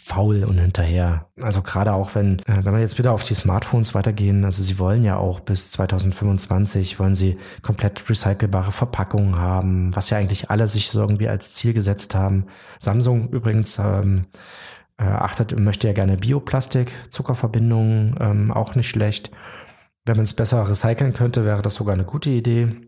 faul und hinterher. Also gerade auch wenn, äh, wenn wir jetzt wieder auf die Smartphones weitergehen, also sie wollen ja auch bis 2025 wollen sie komplett recycelbare Verpackungen haben, was ja eigentlich alle sich so irgendwie als Ziel gesetzt haben. Samsung übrigens ähm, äh, achtet, möchte ja gerne Bioplastik, Zuckerverbindungen, ähm, auch nicht schlecht. Wenn man es besser recyceln könnte, wäre das sogar eine gute Idee.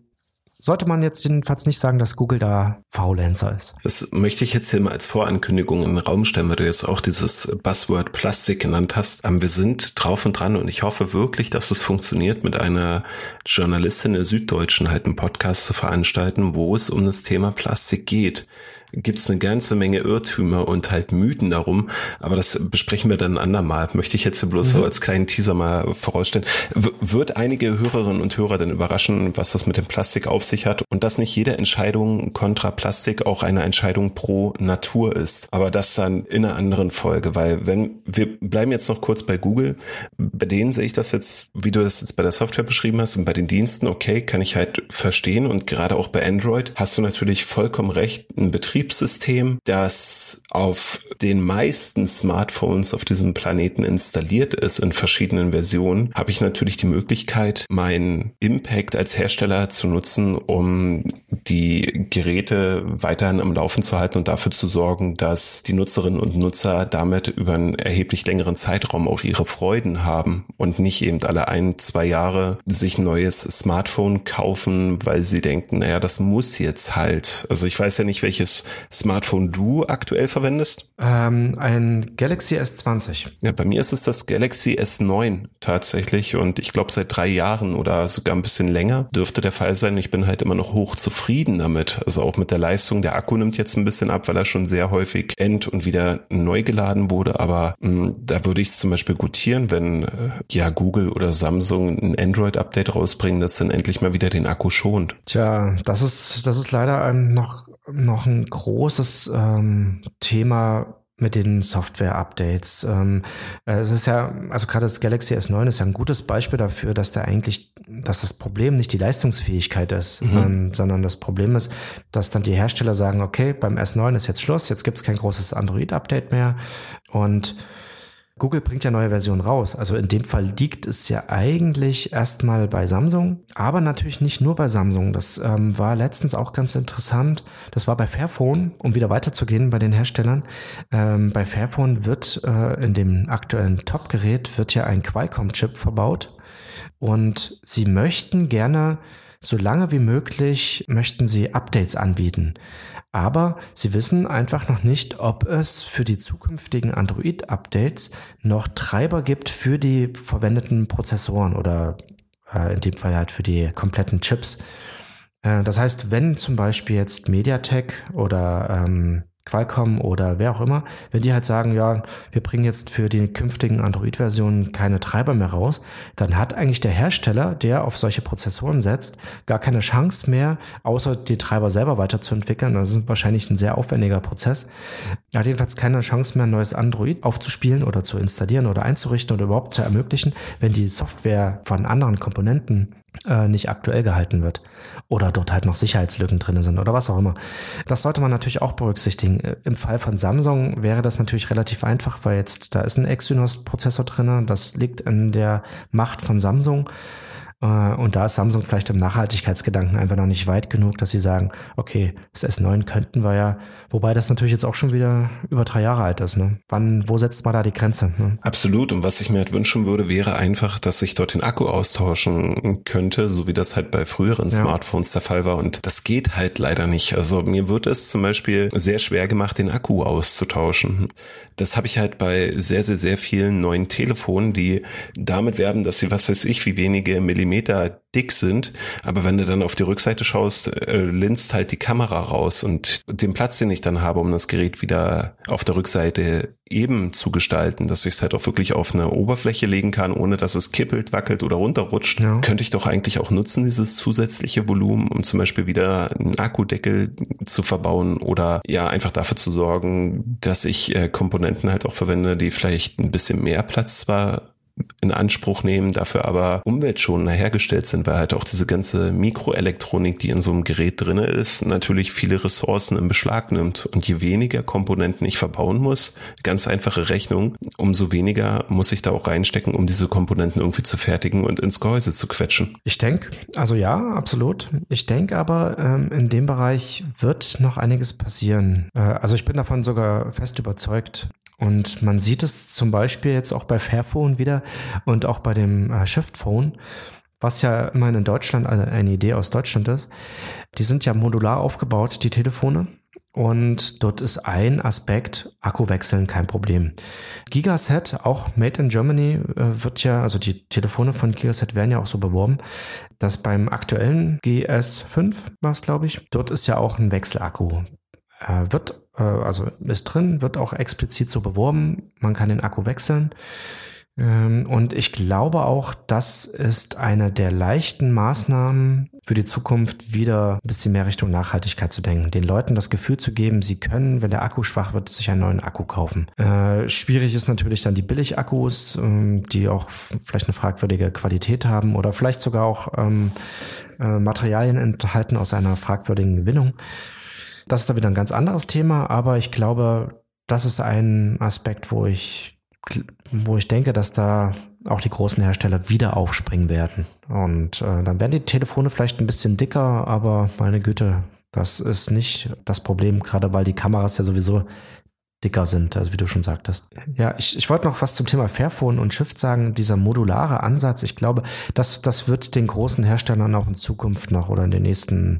Sollte man jetzt jedenfalls nicht sagen, dass Google da Faulenzer ist. Das möchte ich jetzt hier mal als Vorankündigung in den Raum stellen, weil du jetzt auch dieses Buzzword Plastik genannt hast. Ähm, wir sind drauf und dran und ich hoffe wirklich, dass es funktioniert, mit einer Journalistin der Süddeutschen halt einen Podcast zu veranstalten, wo es um das Thema Plastik geht gibt's eine ganze Menge Irrtümer und halt Mythen darum, aber das besprechen wir dann ein andermal. Möchte ich jetzt bloß mhm. so als kleinen Teaser mal vorausstellen. W wird einige Hörerinnen und Hörer dann überraschen, was das mit dem Plastik auf sich hat und dass nicht jede Entscheidung kontra Plastik auch eine Entscheidung pro Natur ist. Aber das dann in einer anderen Folge, weil wenn wir bleiben jetzt noch kurz bei Google, bei denen sehe ich das jetzt, wie du das jetzt bei der Software beschrieben hast und bei den Diensten, okay, kann ich halt verstehen und gerade auch bei Android hast du natürlich vollkommen recht, ein Betrieb Betriebssystem, das auf den meisten Smartphones auf diesem Planeten installiert ist in verschiedenen Versionen, habe ich natürlich die Möglichkeit, meinen Impact als Hersteller zu nutzen, um die Geräte weiterhin am Laufen zu halten und dafür zu sorgen, dass die Nutzerinnen und Nutzer damit über einen erheblich längeren Zeitraum auch ihre Freuden haben und nicht eben alle ein, zwei Jahre sich ein neues Smartphone kaufen, weil sie denken, naja, das muss jetzt halt. Also ich weiß ja nicht, welches Smartphone du aktuell verwendest? Ähm, ein Galaxy S20. Ja, bei mir ist es das Galaxy S9 tatsächlich und ich glaube seit drei Jahren oder sogar ein bisschen länger dürfte der Fall sein. Ich bin halt immer noch hoch zufrieden damit. Also auch mit der Leistung. Der Akku nimmt jetzt ein bisschen ab, weil er schon sehr häufig end und wieder neu geladen wurde. Aber mh, hm, da würde ich es zum Beispiel gutieren, wenn äh, ja Google oder Samsung ein Android-Update rausbringen, das dann endlich mal wieder den Akku schont. Tja, das ist, das ist leider ein noch noch ein großes ähm, Thema mit den Software-Updates. Ähm, äh, es ist ja, also gerade das Galaxy S9 ist ja ein gutes Beispiel dafür, dass da eigentlich, dass das Problem nicht die Leistungsfähigkeit ist, mhm. ähm, sondern das Problem ist, dass dann die Hersteller sagen, okay, beim S9 ist jetzt Schluss, jetzt gibt es kein großes Android-Update mehr und Google bringt ja neue Versionen raus. Also in dem Fall liegt es ja eigentlich erstmal bei Samsung, aber natürlich nicht nur bei Samsung. Das ähm, war letztens auch ganz interessant. Das war bei Fairphone, um wieder weiterzugehen bei den Herstellern. Ähm, bei Fairphone wird äh, in dem aktuellen Top-Gerät wird ja ein Qualcomm-Chip verbaut und sie möchten gerne so lange wie möglich möchten sie Updates anbieten. Aber sie wissen einfach noch nicht, ob es für die zukünftigen Android-Updates noch Treiber gibt für die verwendeten Prozessoren oder äh, in dem Fall halt für die kompletten Chips. Äh, das heißt, wenn zum Beispiel jetzt MediaTek oder ähm, Qualcomm oder wer auch immer, wenn die halt sagen, ja, wir bringen jetzt für die künftigen Android-Versionen keine Treiber mehr raus, dann hat eigentlich der Hersteller, der auf solche Prozessoren setzt, gar keine Chance mehr, außer die Treiber selber weiterzuentwickeln. Das ist wahrscheinlich ein sehr aufwendiger Prozess. Er hat jedenfalls keine Chance mehr, ein neues Android aufzuspielen oder zu installieren oder einzurichten oder überhaupt zu ermöglichen, wenn die Software von anderen Komponenten äh, nicht aktuell gehalten wird oder dort halt noch Sicherheitslücken drin sind oder was auch immer. Das sollte man natürlich auch berücksichtigen. Äh, Im Fall von Samsung wäre das natürlich relativ einfach, weil jetzt da ist ein Exynos-Prozessor drin. Das liegt in der Macht von Samsung. Äh, und da ist Samsung vielleicht im Nachhaltigkeitsgedanken einfach noch nicht weit genug, dass sie sagen, okay, das S9 könnten wir ja, wobei das natürlich jetzt auch schon wieder über drei Jahre alt ist. Ne? Wann, wo setzt man da die Grenze? Ne? Absolut. Und was ich mir halt wünschen würde, wäre einfach, dass ich dort den Akku austauschen könnte, so wie das halt bei früheren ja. Smartphones der Fall war. Und das geht halt leider nicht. Also mir wird es zum Beispiel sehr schwer gemacht, den Akku auszutauschen. Das habe ich halt bei sehr, sehr, sehr vielen neuen Telefonen, die damit werben, dass sie, was weiß ich, wie wenige Millimeter Zentimeter dick sind, aber wenn du dann auf die Rückseite schaust, äh, linst halt die Kamera raus und den Platz, den ich dann habe, um das Gerät wieder auf der Rückseite eben zu gestalten, dass ich es halt auch wirklich auf eine Oberfläche legen kann, ohne dass es kippelt, wackelt oder runterrutscht, ja. könnte ich doch eigentlich auch nutzen, dieses zusätzliche Volumen, um zum Beispiel wieder einen Akkudeckel zu verbauen oder ja einfach dafür zu sorgen, dass ich äh, Komponenten halt auch verwende, die vielleicht ein bisschen mehr Platz zwar in Anspruch nehmen, dafür aber umweltschonender hergestellt sind, weil halt auch diese ganze Mikroelektronik, die in so einem Gerät drinne ist, natürlich viele Ressourcen in Beschlag nimmt. Und je weniger Komponenten ich verbauen muss, ganz einfache Rechnung, umso weniger muss ich da auch reinstecken, um diese Komponenten irgendwie zu fertigen und ins Gehäuse zu quetschen. Ich denke, also ja, absolut. Ich denke aber, ähm, in dem Bereich wird noch einiges passieren. Äh, also ich bin davon sogar fest überzeugt. Und man sieht es zum Beispiel jetzt auch bei Fairphone wieder und auch bei dem äh, Shift Phone, was ja immerhin in Deutschland eine Idee aus Deutschland ist. Die sind ja modular aufgebaut, die Telefone. Und dort ist ein Aspekt, Akku wechseln kein Problem. Gigaset, auch made in Germany, äh, wird ja, also die Telefone von Gigaset werden ja auch so beworben, dass beim aktuellen GS5 war es, glaube ich, dort ist ja auch ein Wechselakku. Äh, wird äh, also ist drin, wird auch explizit so beworben. Man kann den Akku wechseln. Ähm, und ich glaube auch, das ist eine der leichten Maßnahmen für die Zukunft, wieder ein bisschen mehr Richtung Nachhaltigkeit zu denken. Den Leuten das Gefühl zu geben, sie können, wenn der Akku schwach wird, sich einen neuen Akku kaufen. Äh, schwierig ist natürlich dann die Billigakkus, ähm, die auch vielleicht eine fragwürdige Qualität haben oder vielleicht sogar auch ähm, äh, Materialien enthalten aus einer fragwürdigen Gewinnung. Das ist da wieder ein ganz anderes Thema, aber ich glaube, das ist ein Aspekt, wo ich, wo ich denke, dass da auch die großen Hersteller wieder aufspringen werden. Und äh, dann werden die Telefone vielleicht ein bisschen dicker, aber meine Güte, das ist nicht das Problem, gerade weil die Kameras ja sowieso dicker sind, also wie du schon sagtest. Ja, ich, ich wollte noch was zum Thema Fairphone und Shift sagen. Dieser modulare Ansatz, ich glaube, das, das wird den großen Herstellern auch in Zukunft noch oder in den nächsten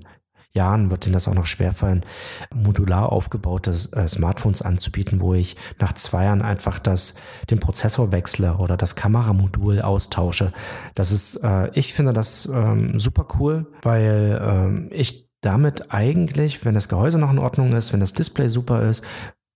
Jahren wird Ihnen das auch noch schwerfallen, modular aufgebaute äh, Smartphones anzubieten, wo ich nach zwei Jahren einfach das, den Prozessor wechsle oder das Kameramodul austausche. Das ist, äh, ich finde das ähm, super cool, weil ähm, ich damit eigentlich, wenn das Gehäuse noch in Ordnung ist, wenn das Display super ist,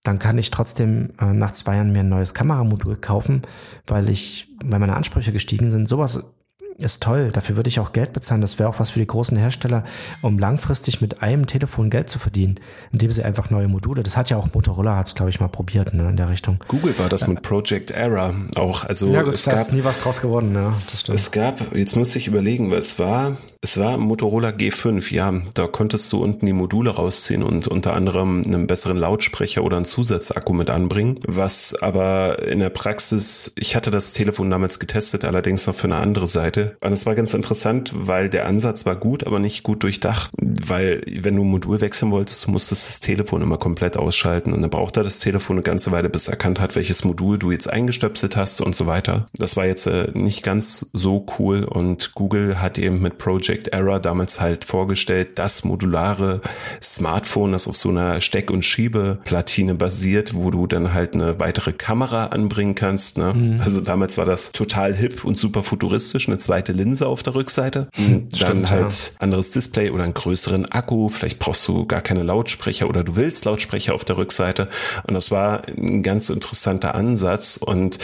dann kann ich trotzdem äh, nach zwei Jahren mir ein neues Kameramodul kaufen, weil ich, weil meine Ansprüche gestiegen sind. Sowas ist toll. Dafür würde ich auch Geld bezahlen. Das wäre auch was für die großen Hersteller, um langfristig mit einem Telefon Geld zu verdienen, indem sie einfach neue Module. Das hat ja auch Motorola, hat es glaube ich mal probiert ne, in der Richtung. Google war das äh, mit Project Era auch. Also ja gut, es gab, ist nie was draus geworden. Ja, das stimmt. Es gab, jetzt muss ich überlegen, was war. Es war Motorola G5. Ja, da konntest du unten die Module rausziehen und unter anderem einen besseren Lautsprecher oder einen Zusatzakku mit anbringen. Was aber in der Praxis, ich hatte das Telefon damals getestet, allerdings noch für eine andere Seite und es war ganz interessant, weil der Ansatz war gut, aber nicht gut durchdacht. Weil wenn du ein Modul wechseln wolltest, du musstest das Telefon immer komplett ausschalten und dann brauchte das Telefon eine ganze Weile, bis erkannt hat, welches Modul du jetzt eingestöpselt hast und so weiter. Das war jetzt äh, nicht ganz so cool und Google hat eben mit Project Error damals halt vorgestellt, das modulare Smartphone, das auf so einer Steck- und Schiebeplatine basiert, wo du dann halt eine weitere Kamera anbringen kannst. Ne? Mhm. Also damals war das total hip und super futuristisch, eine zweite Linse auf der Rückseite. Hm, dann Stimmt, halt ja. anderes Display oder einen größeren Akku. Vielleicht brauchst du gar keine Lautsprecher oder du willst Lautsprecher auf der Rückseite. Und das war ein ganz interessanter Ansatz. Und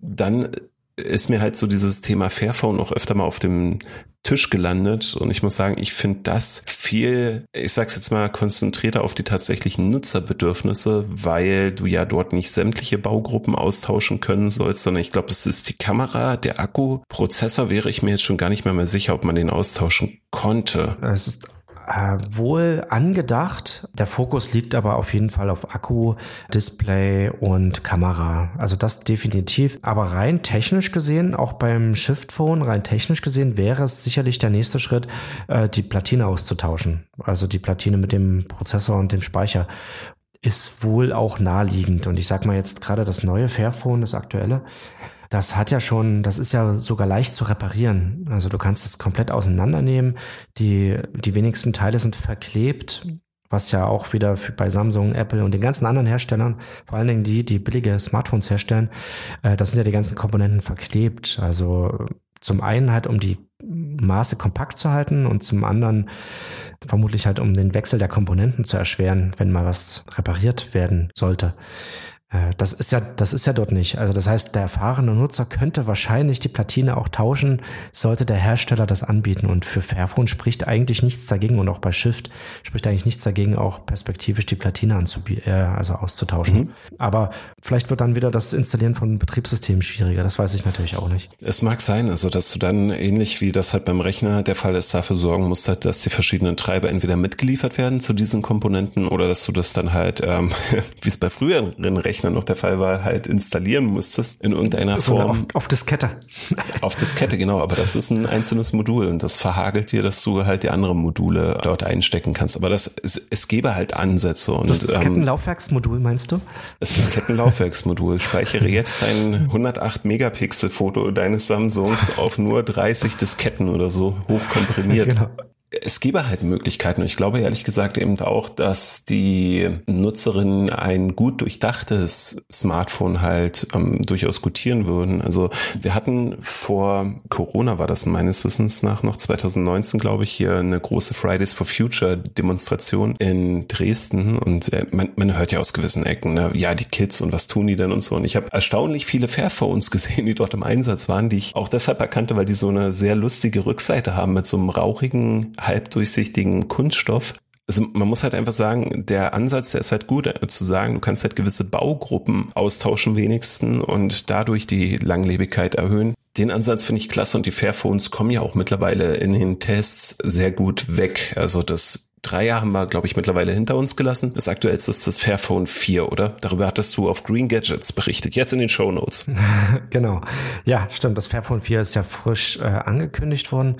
dann ist mir halt so dieses Thema Fairphone auch öfter mal auf dem Tisch gelandet und ich muss sagen, ich finde das viel, ich sag's jetzt mal, konzentrierter auf die tatsächlichen Nutzerbedürfnisse, weil du ja dort nicht sämtliche Baugruppen austauschen können sollst, sondern ich glaube, es ist die Kamera, der Akku, Prozessor wäre ich mir jetzt schon gar nicht mehr, mehr sicher, ob man den austauschen konnte. Es ist äh, wohl angedacht. Der Fokus liegt aber auf jeden Fall auf Akku, Display und Kamera. Also das definitiv. Aber rein technisch gesehen, auch beim Shift Phone, rein technisch gesehen, wäre es sicherlich der nächste Schritt, äh, die Platine auszutauschen. Also die Platine mit dem Prozessor und dem Speicher ist wohl auch naheliegend. Und ich sag mal jetzt gerade das neue Fairphone, das aktuelle, das hat ja schon, das ist ja sogar leicht zu reparieren. Also du kannst es komplett auseinandernehmen. Die, die wenigsten Teile sind verklebt, was ja auch wieder bei Samsung, Apple und den ganzen anderen Herstellern, vor allen Dingen die, die billige Smartphones herstellen, äh, das sind ja die ganzen Komponenten verklebt. Also Zum einen halt, um die Maße kompakt zu halten und zum anderen vermutlich halt, um den Wechsel der Komponenten zu erschweren, wenn mal was repariert werden sollte. Äh, das ist ja, das ist ja dort nicht. Also das heißt, der erfahrene Nutzer könnte wahrscheinlich die Platine auch tauschen, sollte der Hersteller das anbieten. Und für Fairphone spricht eigentlich nichts dagegen und auch bei Shift spricht eigentlich nichts dagegen, auch perspektivisch die Platine anzubieten, äh, also auszutauschen. Mhm. Aber vielleicht wird dann wieder das Installieren von Betriebssystemen schwieriger. Das weiß ich natürlich auch nicht. Es mag sein, also dass du dann ähnlich wie das halt beim Rechner der Fall ist, dafür sorgen musst, halt, dass die verschiedenen Treiber entweder mitgeliefert werden zu diesen Komponenten oder dass du das dann halt, ähm, wie es bei früheren Rechnern Rechner noch der Fall war, halt installieren musstest in irgendeiner so Form. Auf, auf Diskette. auf Diskette, genau. Aber das ist ein einzelnes Modul und das verhagelt dir, dass du halt die anderen Module dort einstecken kannst. Aber das, es, es gäbe halt Ansätze. Und, das Diskettenlaufwerksmodul meinst du? Das Diskettenlaufwerksmodul. Speichere jetzt ein 108 Megapixel Foto deines Samsungs auf nur 30 Disketten oder so hochkomprimiert. Genau es gäbe halt Möglichkeiten. Und ich glaube ehrlich gesagt eben auch, dass die Nutzerinnen ein gut durchdachtes Smartphone halt ähm, durchaus gutieren würden. Also wir hatten vor Corona war das meines Wissens nach noch 2019, glaube ich, hier eine große Fridays for Future Demonstration in Dresden. Und äh, man, man hört ja aus gewissen Ecken, ne? ja, die Kids und was tun die denn und so. Und ich habe erstaunlich viele Fairphones gesehen, die dort im Einsatz waren, die ich auch deshalb erkannte, weil die so eine sehr lustige Rückseite haben mit so einem rauchigen halbdurchsichtigen Kunststoff. Also man muss halt einfach sagen, der Ansatz, der ist halt gut, äh, zu sagen, du kannst halt gewisse Baugruppen austauschen wenigsten und dadurch die Langlebigkeit erhöhen. Den Ansatz finde ich klasse und die Fairphones kommen ja auch mittlerweile in den Tests sehr gut weg. Also das drei Jahre haben wir, glaube ich, mittlerweile hinter uns gelassen. Das aktuellste ist das Fairphone 4, oder? Darüber hattest du auf Green Gadgets berichtet, jetzt in den Show Notes. genau. Ja, stimmt. Das Fairphone 4 ist ja frisch äh, angekündigt worden.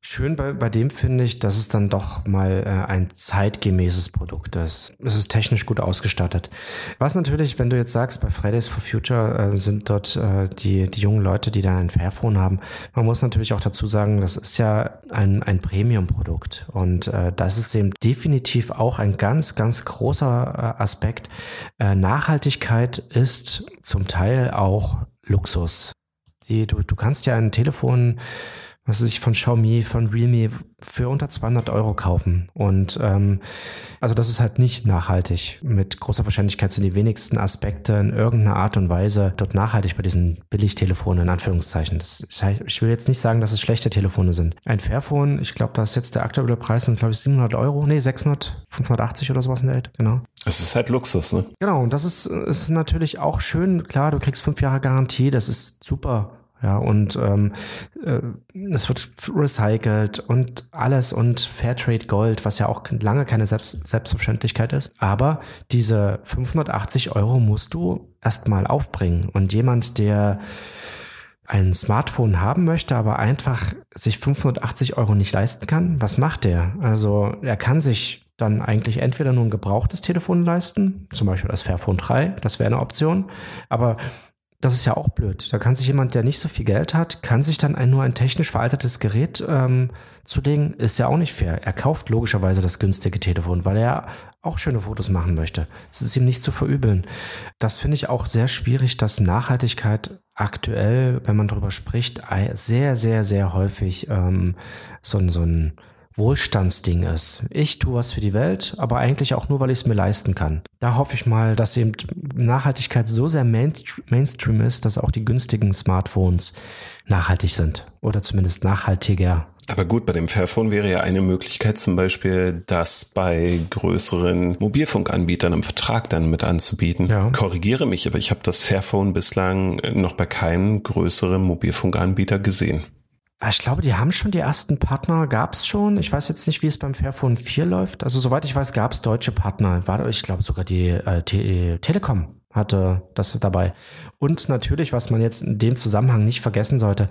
Schön bei, bei dem finde ich, dass es dann doch mal äh, ein zeitgemäßes Produkt ist. Es ist technisch gut ausgestattet. Was natürlich, wenn du jetzt sagst, bei Fridays for Future äh, sind dort äh, die, die jungen Leute, die da ein Fairphone haben. Man muss natürlich auch dazu sagen, das ist ja ein, ein Premium-Produkt und äh, das ist eben definitiv auch ein ganz, ganz großer äh, Aspekt. Äh, Nachhaltigkeit ist zum Teil auch Luxus. Du, du kannst ja ein Telefon was weiß ich, von Xiaomi, von Realme für unter 200 Euro kaufen. Und ähm, also das ist halt nicht nachhaltig. Mit großer Wahrscheinlichkeit sind die wenigsten Aspekte in irgendeiner Art und Weise dort nachhaltig bei diesen Billigtelefonen in Anführungszeichen. Das, ich will jetzt nicht sagen, dass es schlechte Telefone sind. Ein Fairphone, ich glaube, da ist jetzt der aktuelle Preis sind, glaube ich, 700 Euro. Nee, 600, 580 oder sowas in der Welt, genau. Es ist halt Luxus, ne? Genau, und das ist, ist natürlich auch schön. Klar, du kriegst fünf Jahre Garantie, das ist super ja, und ähm, äh, es wird recycelt und alles und Fairtrade Gold, was ja auch lange keine Selbst Selbstverständlichkeit ist. Aber diese 580 Euro musst du erstmal aufbringen. Und jemand, der ein Smartphone haben möchte, aber einfach sich 580 Euro nicht leisten kann, was macht der? Also er kann sich dann eigentlich entweder nur ein gebrauchtes Telefon leisten, zum Beispiel das Fairphone 3, das wäre eine Option, aber das ist ja auch blöd. Da kann sich jemand, der nicht so viel Geld hat, kann sich dann ein, nur ein technisch veraltetes Gerät ähm, zulegen. Ist ja auch nicht fair. Er kauft logischerweise das günstige Telefon, weil er auch schöne Fotos machen möchte. Es ist ihm nicht zu verübeln. Das finde ich auch sehr schwierig, dass Nachhaltigkeit aktuell, wenn man darüber spricht, sehr, sehr, sehr häufig ähm, so, so ein Wohlstandsding ist. Ich tue was für die Welt, aber eigentlich auch nur, weil ich es mir leisten kann. Da hoffe ich mal, dass eben Nachhaltigkeit so sehr Mainstream ist, dass auch die günstigen Smartphones nachhaltig sind oder zumindest nachhaltiger. Aber gut, bei dem Fairphone wäre ja eine Möglichkeit zum Beispiel, das bei größeren Mobilfunkanbietern im Vertrag dann mit anzubieten. Ja. Korrigiere mich, aber ich habe das Fairphone bislang noch bei keinem größeren Mobilfunkanbieter gesehen. Ah, ich glaube, die haben schon die ersten Partner, gab es schon. Ich weiß jetzt nicht, wie es beim Fairphone 4 läuft. Also soweit ich weiß, gab es deutsche Partner. Ich glaube sogar die äh, Te Telekom hatte das dabei. Und natürlich, was man jetzt in dem Zusammenhang nicht vergessen sollte,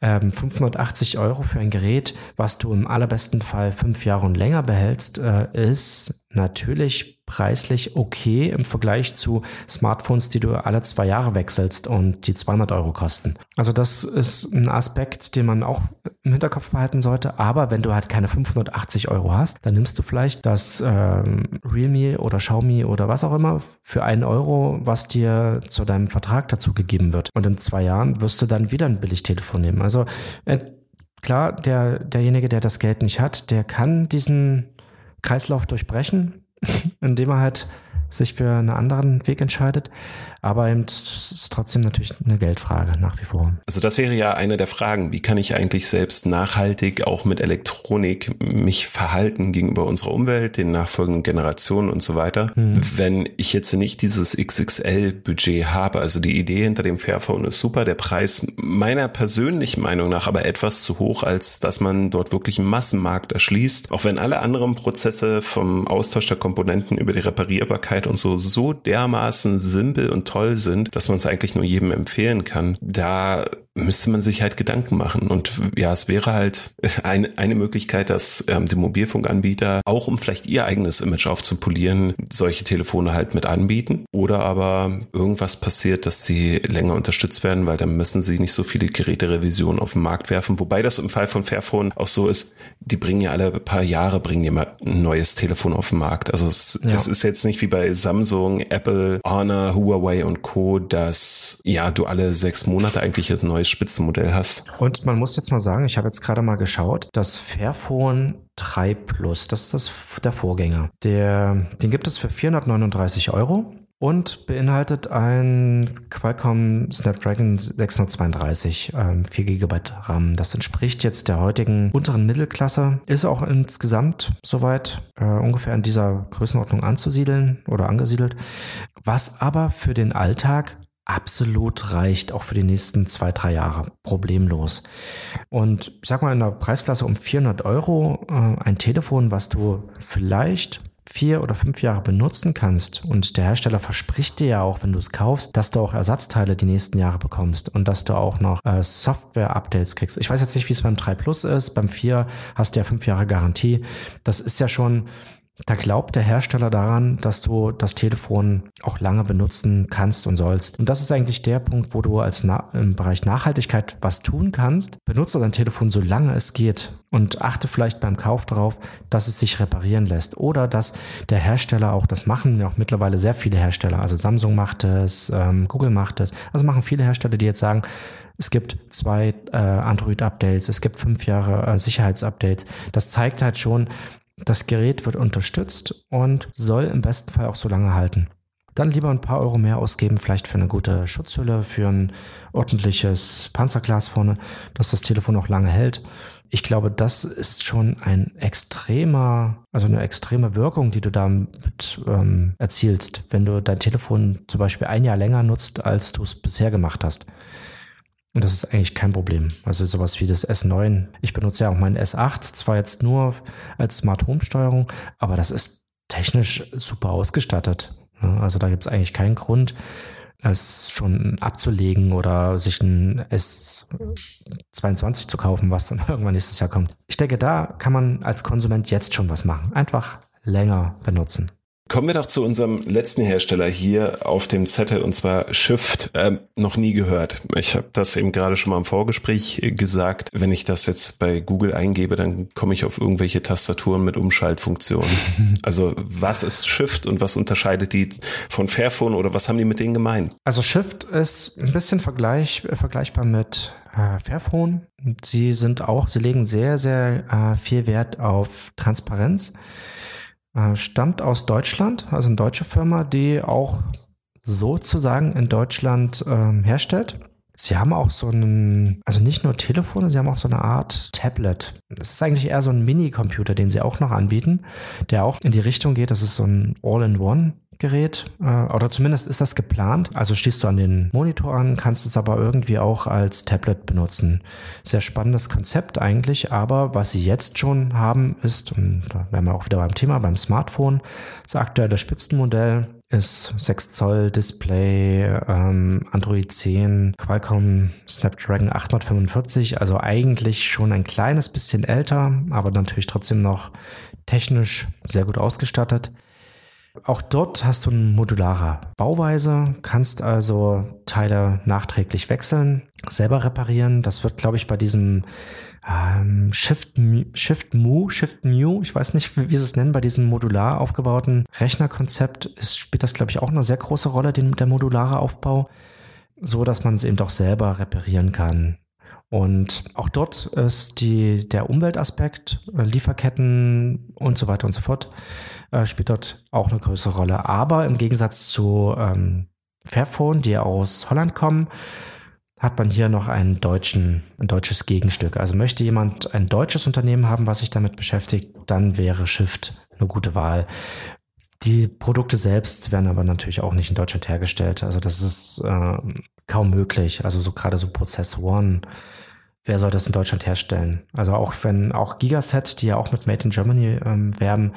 ähm, 580 Euro für ein Gerät, was du im allerbesten Fall fünf Jahre und länger behältst, äh, ist natürlich preislich okay im Vergleich zu Smartphones, die du alle zwei Jahre wechselst und die 200 Euro kosten. Also das ist ein Aspekt, den man auch im Hinterkopf behalten sollte. Aber wenn du halt keine 580 Euro hast, dann nimmst du vielleicht das ähm, Realme oder Xiaomi oder was auch immer für einen Euro, was dir zu deinem Vertrag dazu gegeben wird. Und in zwei Jahren wirst du dann wieder ein Billigtelefon nehmen. Also äh, klar, der, derjenige, der das Geld nicht hat, der kann diesen Kreislauf durchbrechen, indem er halt sich für einen anderen Weg entscheidet. Aber eben ist trotzdem natürlich eine Geldfrage nach wie vor. Also das wäre ja eine der Fragen. Wie kann ich eigentlich selbst nachhaltig auch mit Elektronik mich verhalten gegenüber unserer Umwelt, den nachfolgenden Generationen und so weiter, mhm. wenn ich jetzt nicht dieses XXL-Budget habe. Also die Idee hinter dem Fairphone ist super. Der Preis meiner persönlichen Meinung nach aber etwas zu hoch, als dass man dort wirklich einen Massenmarkt erschließt. Auch wenn alle anderen Prozesse vom Austausch der Komponenten über die Reparierbarkeit und so so dermaßen simpel und toll sind, dass man es eigentlich nur jedem empfehlen kann. Da müsste man sich halt Gedanken machen. Und ja, es wäre halt eine, eine Möglichkeit, dass ähm, die Mobilfunkanbieter auch, um vielleicht ihr eigenes Image aufzupolieren, solche Telefone halt mit anbieten. Oder aber irgendwas passiert, dass sie länger unterstützt werden, weil dann müssen sie nicht so viele Geräterevisionen auf den Markt werfen. Wobei das im Fall von Fairphone auch so ist, die bringen ja alle paar Jahre bringen mal ein neues Telefon auf den Markt. Also es, ja. es ist jetzt nicht wie bei Samsung, Apple, Honor, Huawei und Co., dass ja du alle sechs Monate eigentlich ein neues Spitzenmodell hast. Und man muss jetzt mal sagen, ich habe jetzt gerade mal geschaut, das Fairphone 3 Plus, das ist das, der Vorgänger. Der, den gibt es für 439 Euro und beinhaltet ein Qualcomm Snapdragon 632, ähm, 4 GB RAM. Das entspricht jetzt der heutigen unteren Mittelklasse, ist auch insgesamt soweit äh, ungefähr in dieser Größenordnung anzusiedeln oder angesiedelt, was aber für den Alltag absolut reicht, auch für die nächsten zwei, drei Jahre, problemlos. Und ich sag mal, in der Preisklasse um 400 Euro äh, ein Telefon, was du vielleicht vier oder fünf Jahre benutzen kannst und der Hersteller verspricht dir ja auch, wenn du es kaufst, dass du auch Ersatzteile die nächsten Jahre bekommst und dass du auch noch äh, Software-Updates kriegst. Ich weiß jetzt nicht, wie es beim 3 Plus ist. Beim 4 hast du ja fünf Jahre Garantie. Das ist ja schon da glaubt der Hersteller daran, dass du das Telefon auch lange benutzen kannst und sollst. Und das ist eigentlich der Punkt, wo du als Na im Bereich Nachhaltigkeit was tun kannst. Benutze dein Telefon so lange es geht und achte vielleicht beim Kauf darauf, dass es sich reparieren lässt oder dass der Hersteller auch das machen, ja auch mittlerweile sehr viele Hersteller. Also Samsung macht es, ähm, Google macht es. Also machen viele Hersteller, die jetzt sagen, es gibt zwei äh, Android-Updates, es gibt fünf Jahre äh, Sicherheitsupdates. Das zeigt halt schon, das Gerät wird unterstützt und soll im besten Fall auch so lange halten. Dann lieber ein paar Euro mehr ausgeben, vielleicht für eine gute Schutzhülle, für ein ordentliches Panzerglas vorne, dass das Telefon auch lange hält. Ich glaube, das ist schon ein extremer, also eine extreme Wirkung, die du damit ähm, erzielst, wenn du dein Telefon zum Beispiel ein Jahr länger nutzt, als du es bisher gemacht hast. Und das ist eigentlich kein Problem. Also sowas wie das S9. Ich benutze ja auch meinen S8, zwar jetzt nur als Smart Home Steuerung, aber das ist technisch super ausgestattet. Also da gibt es eigentlich keinen Grund, es schon abzulegen oder sich ein S22 zu kaufen, was dann irgendwann nächstes Jahr kommt. Ich denke, da kann man als Konsument jetzt schon was machen. Einfach länger benutzen. Kommen wir doch zu unserem letzten Hersteller hier auf dem Zettel und zwar Shift. Ähm, noch nie gehört. Ich habe das eben gerade schon mal im Vorgespräch gesagt. Wenn ich das jetzt bei Google eingebe, dann komme ich auf irgendwelche Tastaturen mit Umschaltfunktionen. also was ist Shift und was unterscheidet die von Fairphone oder was haben die mit denen gemein? Also Shift ist ein bisschen vergleich, äh, vergleichbar mit äh, Fairphone. Sie sind auch, sie legen sehr, sehr äh, viel Wert auf Transparenz. Äh, stammt aus Deutschland, also eine deutsche Firma, die auch sozusagen in Deutschland ähm, herstellt. Sie haben auch so einen, also nicht nur Telefone, sie haben auch so eine Art Tablet. Das ist eigentlich eher so ein Mini-Computer, den sie auch noch anbieten, der auch in die Richtung geht. Das ist so ein All-in-One Gerät äh, oder zumindest ist das geplant. Also schließt du an den Monitor an, kannst es aber irgendwie auch als Tablet benutzen. Sehr spannendes Konzept eigentlich, aber was sie jetzt schon haben ist, und da wären wir auch wieder beim Thema, beim Smartphone, das aktuelle Spitzenmodell ist 6 Zoll Display, ähm, Android 10, Qualcomm Snapdragon 845, also eigentlich schon ein kleines bisschen älter, aber natürlich trotzdem noch technisch sehr gut ausgestattet. Auch dort hast du eine modulare Bauweise, kannst also Teile nachträglich wechseln, selber reparieren. Das wird, glaube ich, bei diesem ähm, Shift, Shift Mu, Shift Mu, ich weiß nicht, wie, wie sie es nennen, bei diesem modular aufgebauten Rechnerkonzept ist, spielt das, glaube ich, auch eine sehr große Rolle, den, der modulare Aufbau, so dass man es eben doch selber reparieren kann. Und auch dort ist die, der Umweltaspekt, äh, Lieferketten und so weiter und so fort, äh, spielt dort auch eine größere Rolle. Aber im Gegensatz zu ähm, Fairphone, die aus Holland kommen, hat man hier noch einen deutschen, ein deutsches Gegenstück. Also möchte jemand ein deutsches Unternehmen haben, was sich damit beschäftigt, dann wäre Shift eine gute Wahl. Die Produkte selbst werden aber natürlich auch nicht in Deutschland hergestellt. Also das ist äh, kaum möglich. Also so gerade so Prozessoren wer soll das in Deutschland herstellen? Also auch wenn auch Gigaset, die ja auch mit Made in Germany ähm, werben,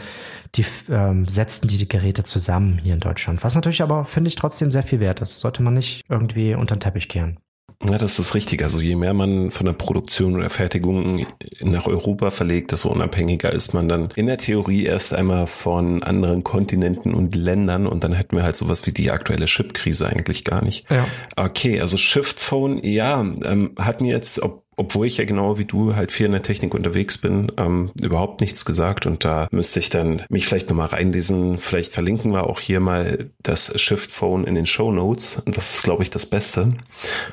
die ähm, setzen die, die Geräte zusammen hier in Deutschland. Was natürlich aber, finde ich, trotzdem sehr viel wert ist. Sollte man nicht irgendwie unter den Teppich kehren. Ja, das ist richtig. Also je mehr man von der Produktion oder Fertigung nach Europa verlegt, desto unabhängiger ist man dann in der Theorie erst einmal von anderen Kontinenten und Ländern und dann hätten wir halt sowas wie die aktuelle Chip-Krise eigentlich gar nicht. Ja. Okay, also Shift Phone, ja, ähm, hat mir jetzt, ob obwohl ich ja genau wie du halt viel in der Technik unterwegs bin, ähm, überhaupt nichts gesagt und da müsste ich dann mich vielleicht nochmal reinlesen. Vielleicht verlinken wir auch hier mal das Shift Phone in den Show Notes und das ist, glaube ich, das Beste.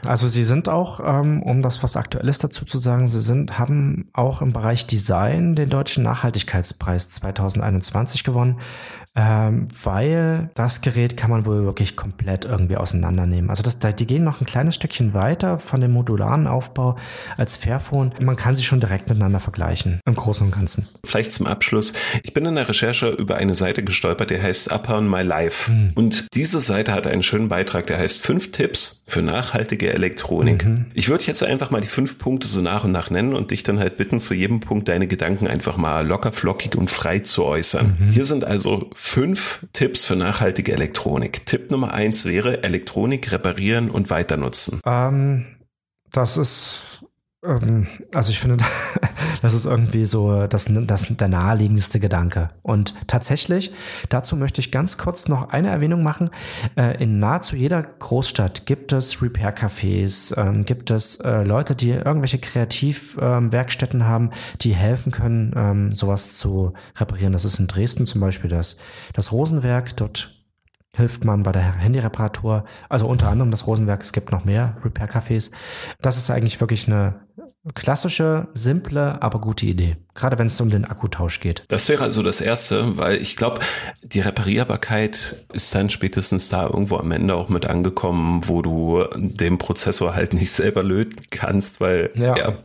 Also sie sind auch, ähm, um das was Aktuelles dazu zu sagen, sie sind, haben auch im Bereich Design den Deutschen Nachhaltigkeitspreis 2021 gewonnen ähm, weil das Gerät kann man wohl wirklich komplett irgendwie auseinandernehmen. Also das, die gehen noch ein kleines Stückchen weiter von dem modularen Aufbau als Fairphone. Man kann sie schon direkt miteinander vergleichen, im Großen und Ganzen. Vielleicht zum Abschluss. Ich bin in der Recherche über eine Seite gestolpert, die heißt Upon My Life. Hm. Und diese Seite hat einen schönen Beitrag, der heißt fünf Tipps für nachhaltige Elektronik. Mhm. Ich würde jetzt einfach mal die fünf Punkte so nach und nach nennen und dich dann halt bitten, zu jedem Punkt deine Gedanken einfach mal locker, flockig und frei zu äußern. Mhm. Hier sind also fünf Tipps für nachhaltige Elektronik. Tipp Nummer eins wäre Elektronik reparieren und weiter nutzen. Ähm, das ist also ich finde, das ist irgendwie so das, das der naheliegendste Gedanke. Und tatsächlich, dazu möchte ich ganz kurz noch eine Erwähnung machen. Äh, in nahezu jeder Großstadt gibt es Repair-Cafés, ähm, gibt es äh, Leute, die irgendwelche Kreativwerkstätten ähm, haben, die helfen können, sowas zu reparieren. Das ist in Dresden zum Beispiel das, das Rosenwerk. Dort hilft man bei der Handyreparatur. Also unter anderem das Rosenwerk. Es gibt noch mehr Repair-Cafés. Das ist eigentlich wirklich eine klassische, simple, aber gute Idee. Gerade wenn es um den Akkutausch geht. Das wäre also das Erste, weil ich glaube, die Reparierbarkeit ist dann spätestens da irgendwo am Ende auch mit angekommen, wo du den Prozessor halt nicht selber löten kannst, weil ja. ja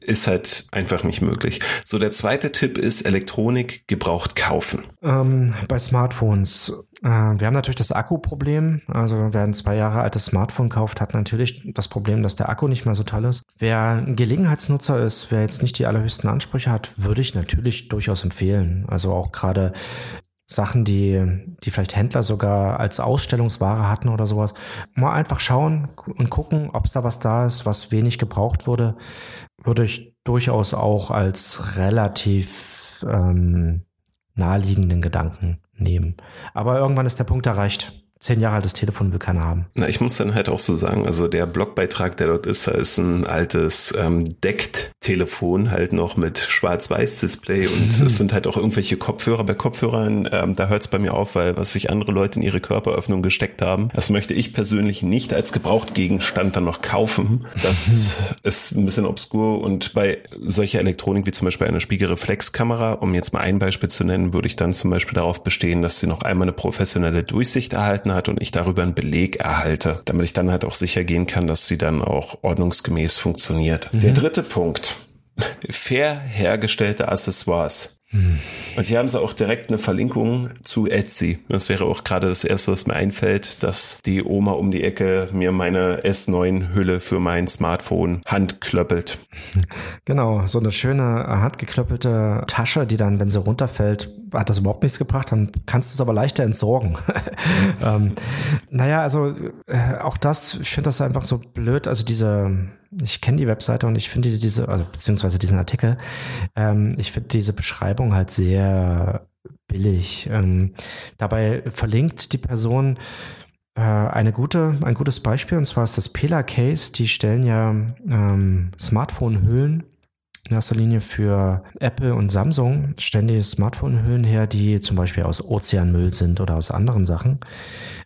ist halt einfach nicht möglich. So, der zweite Tipp ist Elektronik gebraucht kaufen. Ähm, bei Smartphones wir haben natürlich das Akkuproblem. Also wer ein zwei Jahre altes Smartphone kauft, hat natürlich das Problem, dass der Akku nicht mehr so toll ist. Wer ein Gelegenheitsnutzer ist, wer jetzt nicht die allerhöchsten Ansprüche hat, würde ich natürlich durchaus empfehlen. Also auch gerade Sachen, die, die vielleicht Händler sogar als Ausstellungsware hatten oder sowas. Mal einfach schauen und gucken, ob es da was da ist, was wenig gebraucht wurde, würde ich durchaus auch als relativ ähm, naheliegenden Gedanken nehmen. Aber irgendwann ist der Punkt erreicht, zehn Jahre altes Telefon will keiner haben. Na, ich muss dann halt auch so sagen, also der Blogbeitrag, der dort ist, da ist ein altes ähm, Deckt-Telefon halt noch mit Schwarz-Weiß-Display und es sind halt auch irgendwelche Kopfhörer. Bei Kopfhörern, ähm, da hört es bei mir auf, weil was sich andere Leute in ihre Körperöffnung gesteckt haben, das möchte ich persönlich nicht als Gebrauchtgegenstand dann noch kaufen. Das ist ein bisschen obskur und bei solcher Elektronik wie zum Beispiel eine Spiegelreflexkamera, um jetzt mal ein Beispiel zu nennen, würde ich dann zum Beispiel darauf bestehen, dass sie noch einmal eine professionelle Durchsicht erhalten gehalten hat und ich darüber einen Beleg erhalte, damit ich dann halt auch sicher gehen kann, dass sie dann auch ordnungsgemäß funktioniert. Mhm. Der dritte Punkt. Fair hergestellte Accessoires. Und hier haben sie auch direkt eine Verlinkung zu Etsy. Das wäre auch gerade das erste, was mir einfällt, dass die Oma um die Ecke mir meine S9-Hülle für mein Smartphone handklöppelt. Genau, so eine schöne handgeklöppelte Tasche, die dann, wenn sie runterfällt, hat das überhaupt nichts gebracht, dann kannst du es aber leichter entsorgen. ähm, naja, also äh, auch das, ich finde das einfach so blöd. Also diese, ich kenne die Webseite und ich finde diese, also beziehungsweise diesen Artikel, ähm, ich finde diese Beschreibung halt sehr billig. Ähm, dabei verlinkt die Person äh, eine gute, ein gutes Beispiel, und zwar ist das Pela Case. Die stellen ja ähm, Smartphone-Hüllen in erster Linie für Apple und Samsung ständige Smartphone-Hüllen her, die zum Beispiel aus Ozeanmüll sind oder aus anderen Sachen.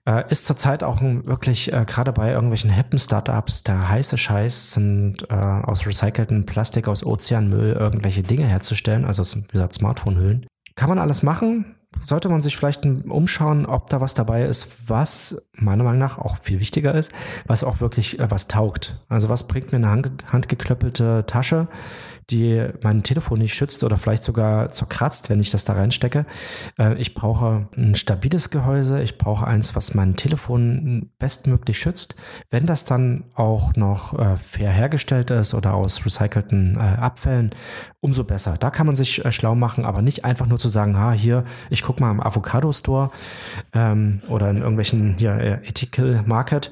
Äh, ist zurzeit auch wirklich äh, gerade bei irgendwelchen hippen Startups der heiße Scheiß sind äh, aus recyceltem Plastik aus Ozeanmüll irgendwelche Dinge herzustellen, also wie gesagt Smartphone-Hüllen. Kann man alles machen, sollte man sich vielleicht umschauen, ob da was dabei ist, was meiner Meinung nach auch viel wichtiger ist, was auch wirklich äh, was taugt. Also was bringt mir eine handgeklöppelte Tasche, die mein Telefon nicht schützt oder vielleicht sogar zerkratzt, wenn ich das da reinstecke. Äh, ich brauche ein stabiles Gehäuse, ich brauche eins, was mein Telefon bestmöglich schützt. Wenn das dann auch noch äh, fair hergestellt ist oder aus recycelten äh, Abfällen, umso besser. Da kann man sich schlau machen, aber nicht einfach nur zu sagen, ha, hier, ich gucke mal im Avocado Store ähm, oder in irgendwelchen hier, Ethical Market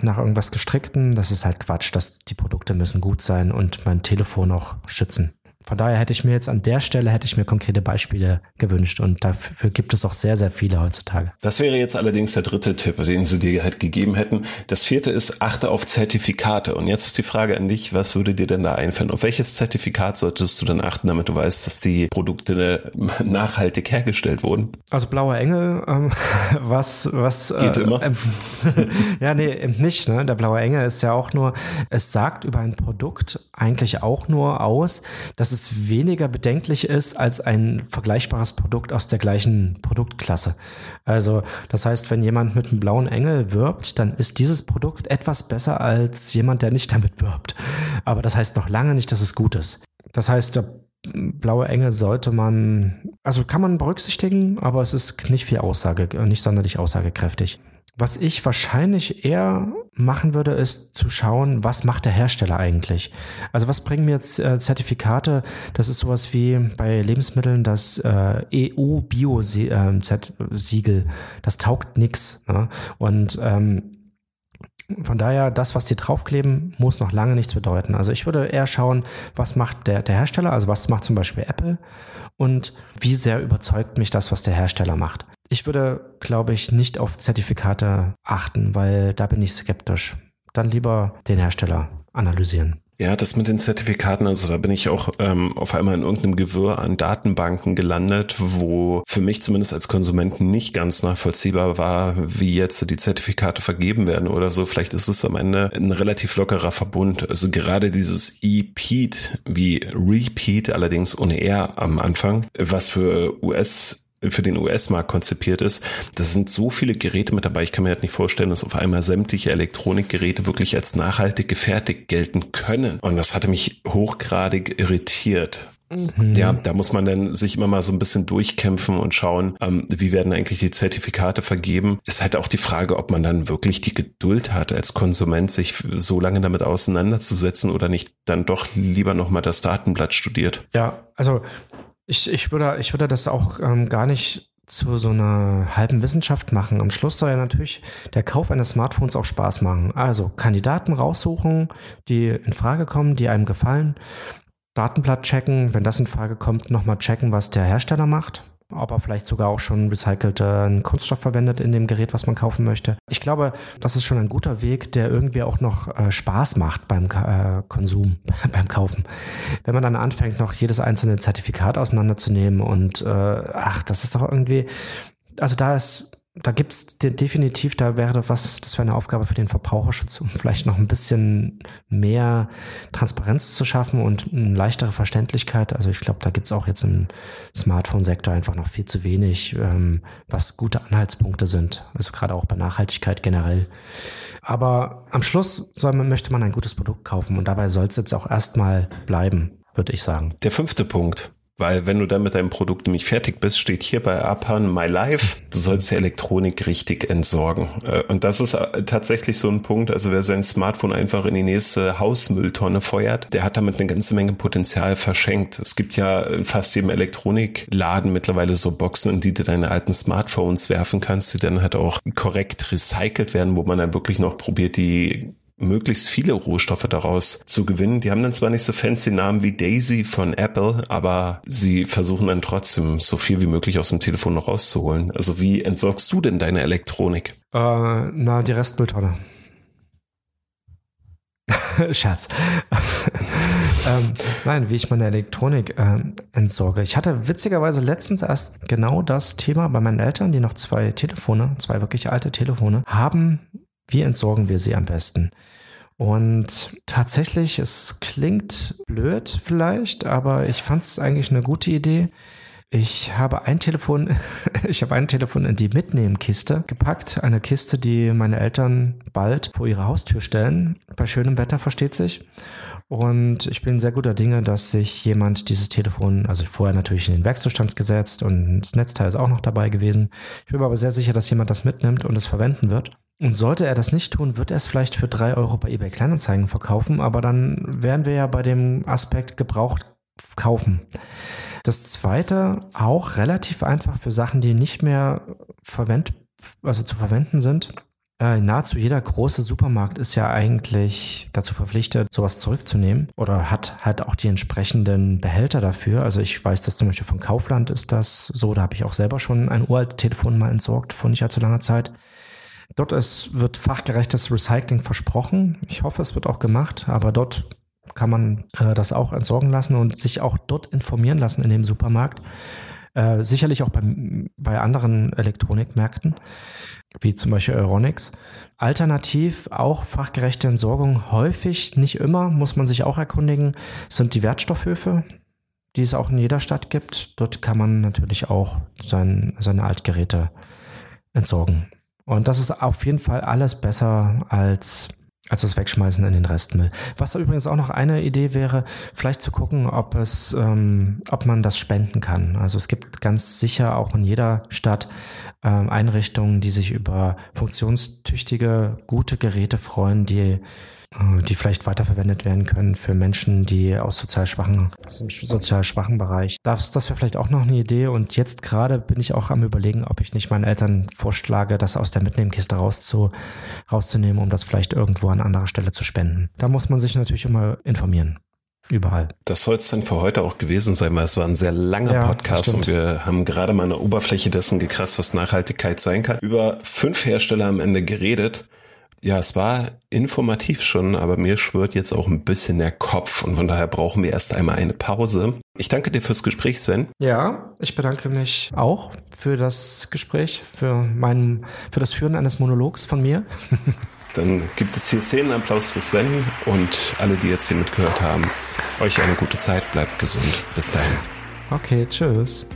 nach irgendwas gestrickten. Das ist halt Quatsch. Das, die Produkte müssen gut sein und mein Telefon auch schützen. Von daher hätte ich mir jetzt an der Stelle hätte ich mir konkrete Beispiele gewünscht und dafür gibt es auch sehr, sehr viele heutzutage. Das wäre jetzt allerdings der dritte Tipp, den sie dir halt gegeben hätten. Das vierte ist, achte auf Zertifikate. Und jetzt ist die Frage an dich, was würde dir denn da einfallen? Auf welches Zertifikat solltest du dann achten, damit du weißt, dass die Produkte nachhaltig hergestellt wurden? Also blauer Engel, ähm, was, was geht äh, immer. Ähm, ja, nee, eben nicht. Ne? Der blaue Engel ist ja auch nur, es sagt über ein Produkt eigentlich auch nur aus, dass es weniger bedenklich ist als ein vergleichbares Produkt aus der gleichen Produktklasse. Also das heißt, wenn jemand mit einem blauen Engel wirbt, dann ist dieses Produkt etwas besser als jemand, der nicht damit wirbt. Aber das heißt noch lange nicht, dass es gut ist. Das heißt, der blaue Engel sollte man, also kann man berücksichtigen, aber es ist nicht viel Aussage, nicht sonderlich aussagekräftig. Was ich wahrscheinlich eher machen würde, ist zu schauen, was macht der Hersteller eigentlich? Also was bringen mir jetzt äh, Zertifikate? Das ist sowas wie bei Lebensmitteln das äh, EU-Bio-Siegel. Äh, das taugt nix. Ne? Und ähm, von daher, das, was die draufkleben, muss noch lange nichts bedeuten. Also ich würde eher schauen, was macht der, der Hersteller, also was macht zum Beispiel Apple und wie sehr überzeugt mich das, was der Hersteller macht. Ich würde, glaube ich, nicht auf Zertifikate achten, weil da bin ich skeptisch. Dann lieber den Hersteller analysieren. Ja, das mit den Zertifikaten, also da bin ich auch ähm, auf einmal in irgendeinem Gewirr an Datenbanken gelandet, wo für mich zumindest als Konsumenten nicht ganz nachvollziehbar war, wie jetzt die Zertifikate vergeben werden oder so. Vielleicht ist es am Ende ein relativ lockerer Verbund. Also gerade dieses E-Peat wie Repeat, allerdings ohne R am Anfang, was für US für den US-Markt konzipiert ist. Da sind so viele Geräte mit dabei. Ich kann mir halt nicht vorstellen, dass auf einmal sämtliche Elektronikgeräte wirklich als nachhaltig gefertigt gelten können. Und das hatte mich hochgradig irritiert. Mhm. Ja, da muss man dann sich immer mal so ein bisschen durchkämpfen und schauen, ähm, wie werden eigentlich die Zertifikate vergeben. Ist halt auch die Frage, ob man dann wirklich die Geduld hat, als Konsument sich so lange damit auseinanderzusetzen oder nicht dann doch lieber nochmal das Datenblatt studiert. Ja, also ich, ich, würde, ich würde das auch ähm, gar nicht zu so einer halben Wissenschaft machen. Am Schluss soll ja natürlich der Kauf eines Smartphones auch Spaß machen. Also Kandidaten raussuchen, die in Frage kommen, die einem gefallen. Datenblatt checken, wenn das in Frage kommt, nochmal checken, was der Hersteller macht ob er vielleicht sogar auch schon recycelten Kunststoff verwendet in dem Gerät, was man kaufen möchte. Ich glaube, das ist schon ein guter Weg, der irgendwie auch noch äh, Spaß macht beim äh, Konsum, beim Kaufen. Wenn man dann anfängt, noch jedes einzelne Zertifikat auseinanderzunehmen und äh, ach, das ist doch irgendwie, also da ist da gibt es definitiv, da wäre was, das wäre eine Aufgabe für den Verbraucherschutz, um vielleicht noch ein bisschen mehr Transparenz zu schaffen und eine leichtere Verständlichkeit. Also ich glaube, da gibt es auch jetzt im Smartphone-Sektor einfach noch viel zu wenig, ähm, was gute Anhaltspunkte sind. Also gerade auch bei Nachhaltigkeit generell. Aber am Schluss soll man, möchte man ein gutes Produkt kaufen und dabei soll es jetzt auch erstmal bleiben, würde ich sagen. Der fünfte Punkt. Weil wenn du dann mit deinem Produkt nämlich fertig bist, steht hier bei Apan My Life, du sollst die Elektronik richtig entsorgen. Äh, und das ist äh, tatsächlich so ein Punkt, also wer sein Smartphone einfach in die nächste Hausmülltonne feuert, der hat damit eine ganze Menge Potenzial verschenkt. Es gibt ja in fast jedem Elektronikladen mittlerweile so Boxen, in die du deine alten Smartphones werfen kannst, die dann halt auch korrekt recycelt werden, wo man dann wirklich noch probiert, die möglichst viele Rohstoffe daraus zu gewinnen. Die haben dann zwar nicht so fancy Namen wie Daisy von Apple, aber sie versuchen dann trotzdem so viel wie möglich aus dem Telefon noch rauszuholen. Also wie entsorgst du denn deine Elektronik? Äh, na, die Restmülltonne. Scherz. ähm, nein, wie ich meine Elektronik ähm, entsorge. Ich hatte witzigerweise letztens erst genau das Thema bei meinen Eltern, die noch zwei Telefone, zwei wirklich alte Telefone haben. Wie entsorgen wir sie am besten? Und tatsächlich, es klingt blöd vielleicht, aber ich fand es eigentlich eine gute Idee. Ich habe ein Telefon, ich habe ein Telefon in die Mitnehmkiste gepackt. Eine Kiste, die meine Eltern bald vor ihre Haustür stellen. Bei schönem Wetter versteht sich. Und ich bin sehr guter Dinge, dass sich jemand dieses Telefon, also vorher natürlich in den Werkzustand gesetzt und das Netzteil ist auch noch dabei gewesen. Ich bin mir aber sehr sicher, dass jemand das mitnimmt und es verwenden wird. Und sollte er das nicht tun, wird er es vielleicht für drei Euro bei eBay Kleinanzeigen verkaufen, aber dann wären wir ja bei dem Aspekt gebraucht kaufen. Das zweite, auch relativ einfach für Sachen, die nicht mehr verwend, also zu verwenden sind. Äh, nahezu jeder große Supermarkt ist ja eigentlich dazu verpflichtet, sowas zurückzunehmen oder hat halt auch die entsprechenden Behälter dafür. Also ich weiß, dass zum Beispiel von Kaufland ist das so, da habe ich auch selber schon ein uraltes Telefon mal entsorgt vor nicht allzu langer Zeit. Dort ist, wird fachgerechtes Recycling versprochen. Ich hoffe, es wird auch gemacht, aber dort kann man äh, das auch entsorgen lassen und sich auch dort informieren lassen in dem Supermarkt. Äh, sicherlich auch bei, bei anderen Elektronikmärkten, wie zum Beispiel Euronix. Alternativ auch fachgerechte Entsorgung. Häufig, nicht immer, muss man sich auch erkundigen, sind die Wertstoffhöfe, die es auch in jeder Stadt gibt. Dort kann man natürlich auch sein, seine Altgeräte entsorgen. Und das ist auf jeden Fall alles besser als als das Wegschmeißen in den Restmüll. Was übrigens auch noch eine Idee wäre, vielleicht zu gucken, ob es, ähm, ob man das spenden kann. Also es gibt ganz sicher auch in jeder Stadt ähm, Einrichtungen, die sich über funktionstüchtige, gute Geräte freuen, die die vielleicht weiterverwendet werden können für Menschen, die aus sozial schwachen, aus dem sozial schwachen Bereich. Das, das wäre vielleicht auch noch eine Idee. Und jetzt gerade bin ich auch am überlegen, ob ich nicht meinen Eltern vorschlage, das aus der Mitnehmkiste rauszu, rauszunehmen, um das vielleicht irgendwo an anderer Stelle zu spenden. Da muss man sich natürlich immer informieren. Überall. Das soll es dann für heute auch gewesen sein, weil es war ein sehr langer ja, Podcast und wir haben gerade mal eine Oberfläche dessen gekratzt, was Nachhaltigkeit sein kann. Über fünf Hersteller am Ende geredet. Ja, es war informativ schon, aber mir schwört jetzt auch ein bisschen der Kopf und von daher brauchen wir erst einmal eine Pause. Ich danke dir fürs Gespräch, Sven. Ja, ich bedanke mich auch für das Gespräch, für mein, für das Führen eines Monologs von mir. Dann gibt es hier Szenenapplaus für Sven und alle, die jetzt hier mitgehört haben. Euch eine gute Zeit, bleibt gesund. Bis dahin. Okay, tschüss.